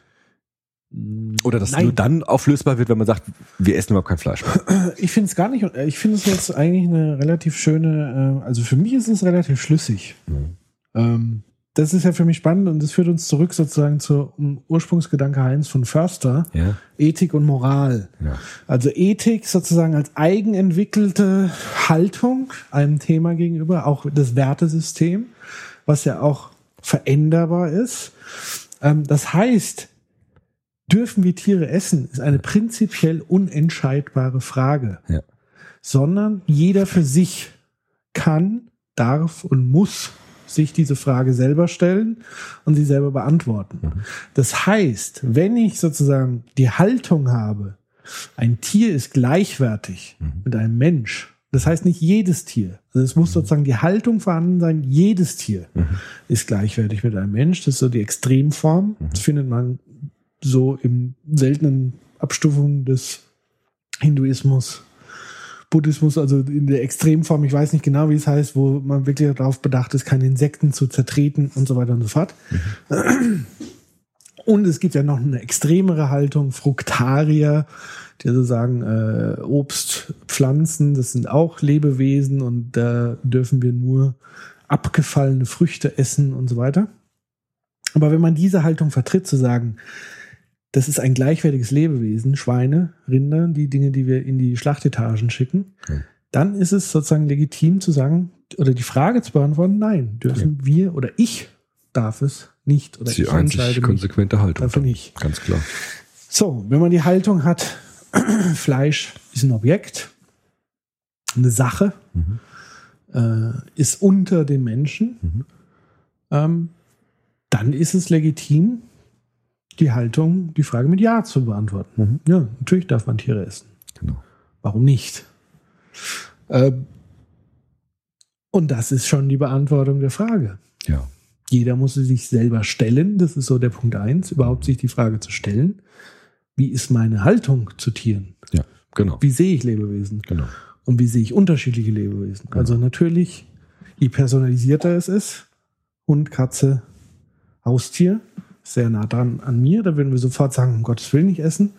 Oder das Nein. nur dann auflösbar wird, wenn man sagt, wir essen überhaupt kein Fleisch mehr. Ich finde es gar nicht, ich finde es jetzt eigentlich eine relativ schöne, äh, also für mich ist es relativ schlüssig. Ähm, das ist ja für mich spannend und das führt uns zurück sozusagen zum Ursprungsgedanke Heinz von Förster, Ja. Ethik und Moral. Ja. Also Ethik sozusagen als eigenentwickelte Haltung einem Thema gegenüber, auch das Wertesystem, was ja auch veränderbar ist. Ähm, das heißt, dürfen wir Tiere essen, ist eine prinzipiell unentscheidbare Frage, Ja. sondern jeder für sich kann, darf und muss sich diese Frage selber stellen und sie selber beantworten. Das heißt, wenn ich sozusagen die Haltung habe, ein Tier ist gleichwertig mit einem Mensch, das heißt nicht jedes Tier. Also es muss sozusagen die Haltung vorhanden sein, jedes Tier ist gleichwertig mit einem Mensch. Das ist so die Extremform. Das findet man so im seltenen Abstufungen des Hinduismus, Buddhismus, also in der Extremform, ich weiß nicht genau, wie es heißt, wo man wirklich darauf bedacht ist, keine Insekten zu zertreten und so weiter und so fort. Und es gibt ja noch eine extremere Haltung, Fruktarier, die also sagen, äh, Obst, Pflanzen, das sind auch Lebewesen und da dürfen wir nur abgefallene Früchte essen und so weiter. Aber wenn man diese Haltung vertritt, zu sagen, das ist ein gleichwertiges Lebewesen, Schweine, Rinder, die Dinge, die wir in die Schlachtetagen schicken, Ja. dann ist es sozusagen legitim zu sagen oder die Frage zu beantworten, nein, dürfen wir oder ich darf es nicht oder die ich entscheide einzig mich konsequente Haltung. dafür nicht. Ganz klar. So, wenn man die Haltung hat, Fleisch ist ein Objekt, eine Sache, äh, ist unter dem Menschen, ähm, dann ist es legitim, die Haltung, die Frage mit Ja zu beantworten. Ja, natürlich darf man Tiere essen. Genau. Warum nicht? Äh, und das ist schon die Beantwortung der Frage. Ja. Jeder muss sie sich selber stellen. Das ist so der Punkt eins, überhaupt sich die Frage zu stellen. Wie ist meine Haltung zu Tieren? Ja, genau. Wie sehe ich Lebewesen? Genau. Und wie sehe ich unterschiedliche Lebewesen? Also natürlich, je personalisierter es ist, Hund, Katze, Haustier, sehr nah dran an mir, da würden wir sofort sagen, um Gottes Willen nicht essen.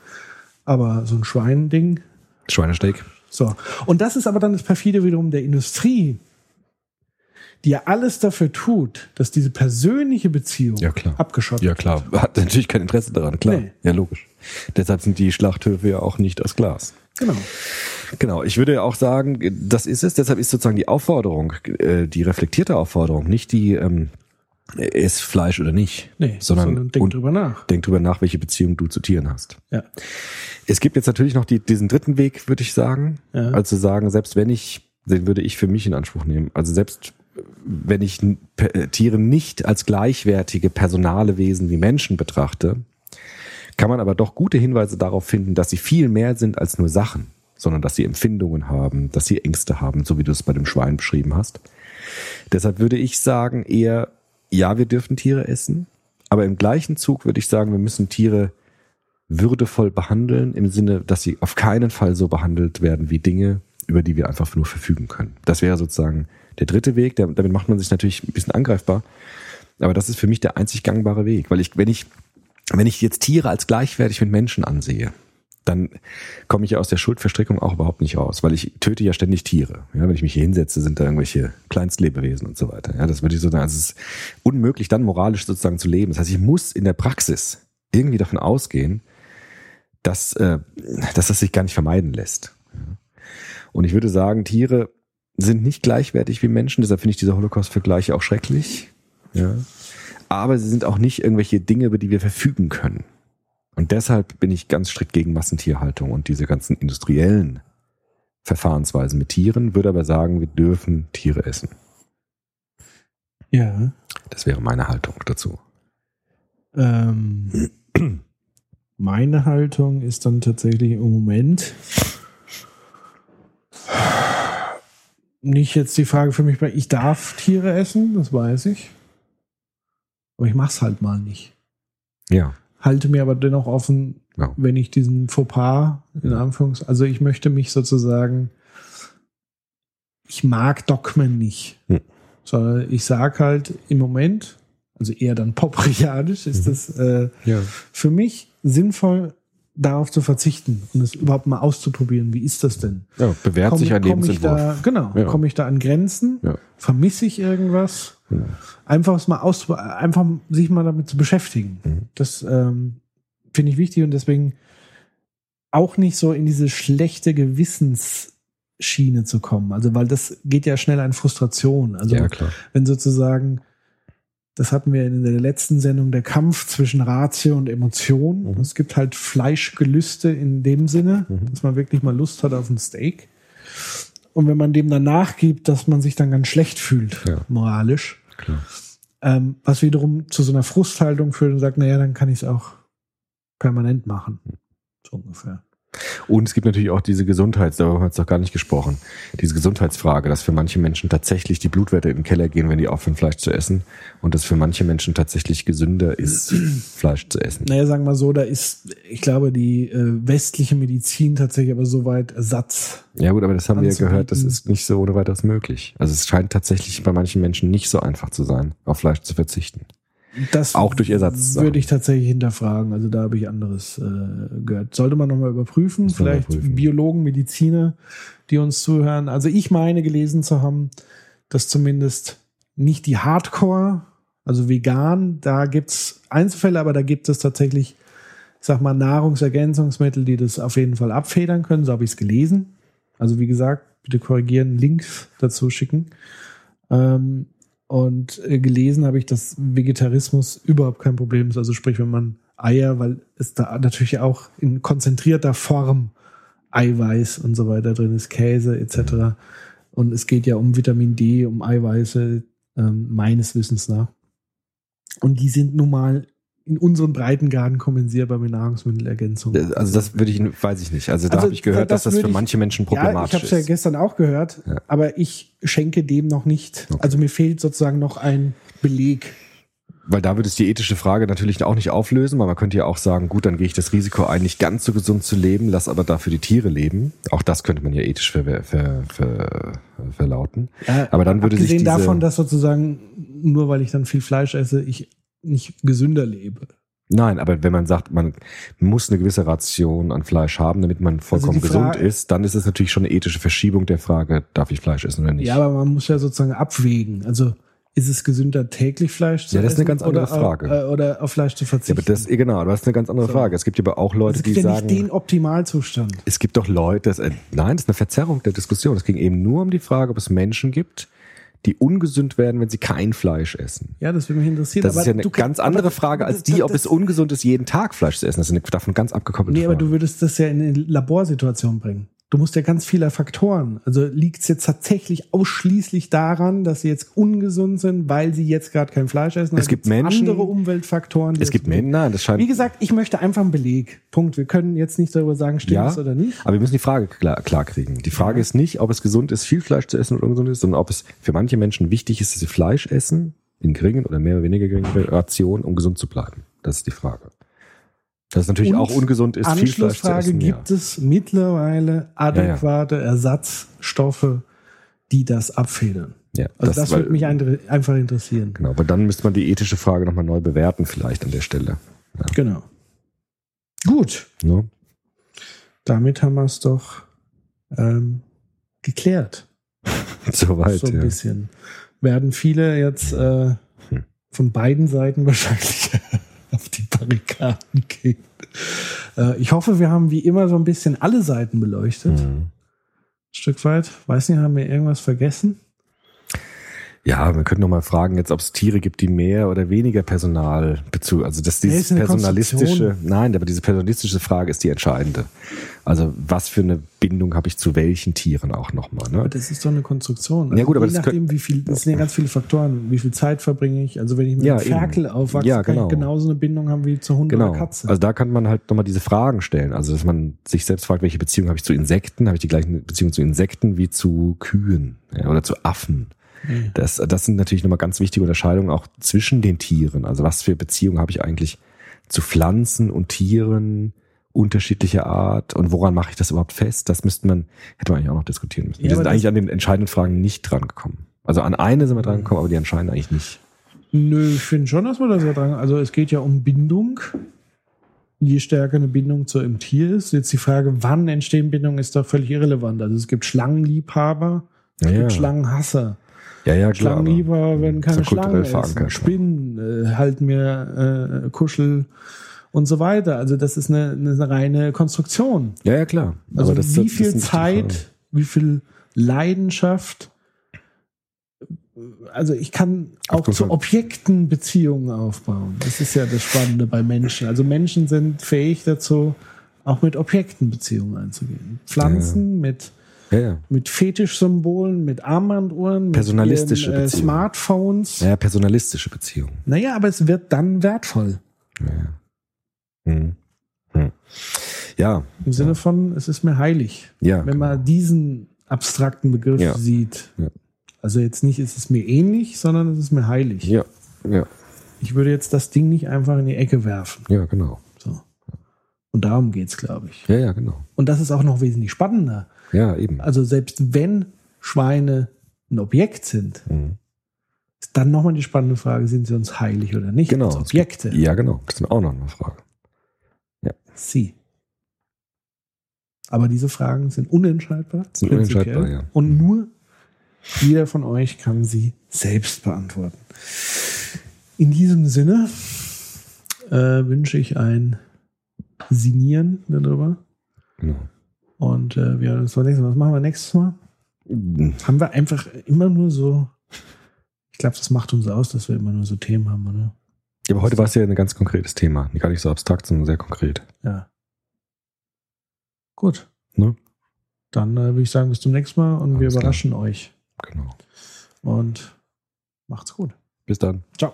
Aber so ein Schweinding, Schweinesteak. so. Und das ist aber dann das perfide wiederum der Industrie, die ja alles dafür tut, dass diese persönliche Beziehung Ja, klar. abgeschottet Ja, klar. Hat natürlich kein Interesse daran, klar. Nee. Ja, logisch. Deshalb sind die Schlachthöfe ja auch nicht aus Glas. Genau. Genau, ich würde auch sagen, das ist es. Deshalb ist sozusagen die Aufforderung, äh, die reflektierte Aufforderung, nicht die ähm, iss Fleisch oder nicht, Nee, sondern, denk und drüber nach. denk drüber nach, welche Beziehung du zu Tieren hast. Ja. Es gibt jetzt natürlich noch die, diesen dritten Weg, würde ich sagen. Ja. Also sagen, selbst wenn ich, den würde ich für mich in Anspruch nehmen. Also selbst wenn ich äh, Tiere nicht als gleichwertige personale Wesen wie Menschen betrachte, kann man aber doch gute Hinweise darauf finden, dass sie viel mehr sind als nur Sachen, sondern dass sie Empfindungen haben, dass sie Ängste haben, so wie du es bei dem Schwein beschrieben hast. Deshalb würde ich sagen, eher, ja, wir dürfen Tiere essen, aber im gleichen Zug würde ich sagen, wir müssen Tiere würdevoll behandeln, im Sinne, dass sie auf keinen Fall so behandelt werden wie Dinge, über die wir einfach nur verfügen können. Das wäre sozusagen der dritte Weg. Der, damit macht man sich natürlich ein bisschen angreifbar. Aber das ist für mich der einzig gangbare Weg. Weil ich, wenn ich, wenn ich jetzt Tiere als gleichwertig mit Menschen ansehe, dann komme ich ja aus der Schuldverstrickung auch überhaupt nicht raus, weil ich töte ja ständig Tiere. Ja, wenn ich mich hier hinsetze, sind da irgendwelche Kleinstlebewesen und so weiter. Ja, das würde ich so sagen. Also es ist unmöglich, dann moralisch sozusagen zu leben. Das heißt, ich muss in der Praxis irgendwie davon ausgehen, dass, äh, dass das sich gar nicht vermeiden lässt. Und ich würde sagen, Tiere sind nicht gleichwertig wie Menschen, deshalb finde ich diese Holocaust-Vergleiche auch schrecklich. Ja. Aber sie sind auch nicht irgendwelche Dinge, über die wir verfügen können. Und deshalb bin ich ganz strikt gegen Massentierhaltung und diese ganzen industriellen Verfahrensweisen mit Tieren, würde aber sagen, wir dürfen Tiere essen. Ja. Das wäre meine Haltung dazu. Ähm, meine Haltung ist dann tatsächlich im Moment nicht jetzt die Frage für mich, weil ich darf Tiere essen, das weiß ich. Aber ich mach's halt mal nicht. Ja. Halte mir aber dennoch offen, Ja. wenn ich diesen Fauxpas, in Anführungs, also ich möchte mich sozusagen, ich mag Dogmen nicht. Hm. Sondern ich sag halt im Moment, also eher dann poprianisch, ist Mhm. es äh, Ja. für mich sinnvoll, darauf zu verzichten und es überhaupt mal auszuprobieren. Wie ist das denn? ja bewährt Komm- sich ein komm Lebensentwurf. da, genau, Ja. komme ich da an Grenzen? Ja. Vermisse ich irgendwas? Genau. Einfach mal aus, einfach sich mal damit zu beschäftigen. Mhm. Das ähm, finde ich wichtig und deswegen auch nicht so in diese schlechte Gewissensschiene zu kommen. Also, weil das geht ja schnell an Frustration. Also, ja, wenn sozusagen, das hatten wir in der letzten Sendung, der Kampf zwischen Ratio und Emotion. Mhm. Es gibt halt Fleischgelüste in dem Sinne, Mhm. dass man wirklich mal Lust hat auf ein Steak. Und wenn man dem dann nachgibt, dass man sich dann ganz schlecht fühlt, Ja. moralisch, klar. ähm, was wiederum zu so einer Frusthaltung führt und sagt, naja, dann kann ich es auch permanent machen. So ungefähr. Und es gibt natürlich auch diese Gesundheits, darüber haben wir jetzt doch gar nicht gesprochen, diese Gesundheitsfrage, dass für manche Menschen tatsächlich die Blutwerte in den Keller gehen, wenn die aufhören, Fleisch zu essen. Und dass für manche Menschen tatsächlich gesünder ist, Fleisch zu essen. Naja, sagen wir mal so, da ist, ich glaube, die äh, westliche Medizin tatsächlich aber soweit Ersatz. Ja gut, aber das haben wir ja Anzubieten. gehört, das ist nicht so ohne weiteres möglich. Also es scheint tatsächlich bei manchen Menschen nicht so einfach zu sein, auf Fleisch zu verzichten. Das Auch durch Ersatz. würde ich tatsächlich hinterfragen. Also da habe ich anderes äh, gehört. Sollte man nochmal überprüfen. Man Vielleicht überprüfen. Biologen, Mediziner, die uns zuhören. Also ich meine gelesen zu haben, dass zumindest nicht die Hardcore, also vegan, da gibt's Einzelfälle, aber da gibt es tatsächlich, ich sag mal, Nahrungsergänzungsmittel, die das auf jeden Fall abfedern können. So habe ich es gelesen. Also wie gesagt, bitte korrigieren, Links dazu schicken. Ähm, und äh, gelesen habe ich, dass Vegetarismus überhaupt kein Problem ist. Also sprich, wenn man Eier, weil es da natürlich auch in konzentrierter Form Eiweiß und so weiter drin ist, Käse etc. Und es geht ja um Vitamin D, um Eiweiße, ähm, meines Wissens nach. Und die sind nun mal in unseren Breitengraden kompensierbar mit Nahrungsmittelergänzung. Also das würde ich, weiß ich nicht. Also da Also habe ich gehört, dass das für ich- manche Menschen Ja, ich problematisch habe es ja ist. gestern auch gehört, Ja. aber ich schenke dem noch nicht. Also mir fehlt sozusagen noch ein Beleg. Weil da würde es die ethische Frage natürlich auch nicht auflösen, weil man könnte ja auch sagen, gut, dann gehe ich das Risiko ein, nicht ganz so gesund zu leben, lass aber dafür die Tiere leben. Auch das könnte man ja ethisch ver, ver, ver, verlauten. Ja, Aber dann würde sich abgesehen diese, davon, dass sozusagen nur weil ich dann viel Fleisch esse, ich nicht gesünder lebe. Nein, aber wenn man sagt, man muss eine gewisse Ration an Fleisch haben, damit man vollkommen Also die gesund Frage- ist, dann ist es natürlich schon eine ethische Verschiebung der Frage, darf ich Fleisch essen oder nicht? Ja, aber man muss ja sozusagen abwägen. Also ist es gesünder, täglich Fleisch zu Ja, das ist essen eine ganz andere oder, Frage. Äh, oder auf Fleisch zu Ja, verzichten? aber das, genau, das ist eine ganz andere So. Frage. Es gibt aber auch Leute, es die gibt ja sagen, nicht den Optimalzustand. es gibt doch Leute, das, äh, nein, das ist eine Verzerrung der Diskussion. Es ging eben nur um die Frage, ob es Menschen gibt, die ungesund werden, wenn sie kein Fleisch essen. Ja, das würde mich interessieren. Das aber ist ja eine du kann- ganz andere aber- Frage als das- die, ob das- es ungesund ist, jeden Tag Fleisch zu essen. Das ist eine davon ganz abgekoppelte Nee, aber Frage. du würdest das ja in eine Laborsituation bringen. Du musst ja ganz viele Faktoren. Also liegt es jetzt tatsächlich ausschließlich daran, dass sie jetzt ungesund sind, weil sie jetzt gerade kein Fleisch essen? Es gibt Menschen- andere Umweltfaktoren. die es gibt Menschen, nein, das scheint Wie gesagt, ich möchte einfach einen Beleg. Punkt. Wir können jetzt nicht darüber sagen, stimmt Ja, es oder nicht. Aber wir müssen die Frage klar, klar kriegen. Die Frage ist nicht, ob es gesund ist, viel Fleisch zu essen oder ungesund ist, sondern ob es für manche Menschen wichtig ist, dass sie Fleisch essen, in geringen oder mehr oder weniger geringen Rationen, um gesund zu bleiben. Das ist die Frage. Dass es natürlich Und auch ungesund ist, viel Fleisch zu Anschlussfrage, essen. Ja. gibt es mittlerweile adäquate Ersatzstoffe, die das abfedern? Ja, Also das, weil- würde mich ein, einfach interessieren. Genau, aber dann müsste man die ethische Frage nochmal neu bewerten, vielleicht an der Stelle. Genau. Gut, Ne? damit haben wir es doch ähm, geklärt. Soweit, so ein ja. bisschen. Werden viele jetzt äh, Hm. von beiden Seiten wahrscheinlich auf die Barrikaden gehen. Äh, ich hoffe, wir haben wie immer so ein bisschen alle Seiten beleuchtet. Mhm. Ein Stück weit. Weiß nicht, haben wir irgendwas vergessen? Ja, wir können noch mal fragen jetzt, ob es Tiere gibt, die mehr oder weniger Personal Bezug, also das Nee, dieses ist eine personalistische, nein, aber diese personalistische Frage ist die entscheidende. Also was für eine Bindung habe ich zu welchen Tieren auch nochmal, Aber ne? das ist doch eine Konstruktion. Ja, gut, aber je das nachdem, wie viel, das sind ja ganz viele Faktoren. Wie viel Zeit verbringe ich? Also wenn ich mit Ja, einem Ferkel eben. aufwachse, Ja, kann genau. ich genauso eine Bindung haben wie zu Hund Genau. oder Katze. Also da kann man halt nochmal diese Fragen stellen. Also dass man sich selbst fragt, welche Beziehung habe ich zu Insekten? Habe ich die gleichen Beziehungen zu Insekten wie zu Kühen ja, oder zu Affen? Nee. Das, das sind natürlich nochmal ganz wichtige Unterscheidungen auch zwischen den Tieren. Also was für Beziehungen habe ich eigentlich zu Pflanzen und Tieren unterschiedlicher Art und woran mache ich das überhaupt fest? Das müsste man, hätte man eigentlich auch noch diskutieren müssen. Ja, wir sind eigentlich an den entscheidenden Fragen nicht dran gekommen. Also an eine sind wir dran gekommen, aber die entscheidenden eigentlich nicht. Nö, ich finde schon, dass wir da sehr dran. Also es geht ja um Bindung. Je stärker eine Bindung zu einem Tier ist. Jetzt die Frage, wann entstehen Bindungen, ist doch völlig irrelevant. Also es gibt Schlangenliebhaber, es Ja, ja. gibt Schlangenhasser. Ja, ja, klar. Schlangenliebhaber werden keine ja Schlangen essen. Spinnen äh, halten mir äh, Kuschel und so weiter. Also das ist eine, eine reine Konstruktion. Ja, ja, klar. Also das- wie viel. Zeit, wie viel Leidenschaft. Also ich kann auch zu Objekten Beziehungen aufbauen. Das ist ja das Spannende bei Menschen. Also Menschen sind fähig dazu, auch mit Objekten Beziehungen einzugehen. Pflanzen mit Ja, ja. mit Fetischsymbolen, mit Armbanduhren, mit Personalistische ihren, äh. Smartphones. Ja, personalistische Beziehungen. Naja, aber es wird dann wertvoll. Hm. Hm. Ja, Im Sinne von, es ist mir heilig. ja. Wenn man diesen abstrakten Begriff Ja. sieht. Ja. Also jetzt nicht, es ist mir ähnlich, sondern es ist mir heilig. Ja, ja, Ich würde jetzt das Ding nicht einfach in die Ecke werfen. ja, genau. So. Und darum geht's, glaube ich. Ja, ja, genau. Und das ist auch noch wesentlich spannender. Ja, eben. Also selbst wenn Schweine ein Objekt sind, Mhm. ist dann nochmal die spannende Frage, sind sie uns heilig oder nicht? Genau. Als Objekte. Ja, genau. Das ist auch noch eine Frage. Sie. Aber diese Fragen sind unentscheidbar. Sind unentscheidbar, ja. Und nur jeder von euch kann sie selbst beantworten. In diesem Sinne äh, wünsche ich ein Sinieren darüber. Genau. Und äh, wir hören uns beim nächsten Mal. Was machen wir nächstes Mal? Mhm. Haben wir einfach immer nur so. Ich glaube, das macht uns aus, dass wir immer nur so Themen haben, oder? Ja, aber heute war es ja ein ganz konkretes Thema. Gar nicht so abstrakt, sondern sehr konkret. Ja. Gut. Ne? Dann äh, würde ich sagen, bis zum nächsten Mal und wir Alles klar. überraschen euch. Genau. Und macht's gut. Bis dann. Ciao.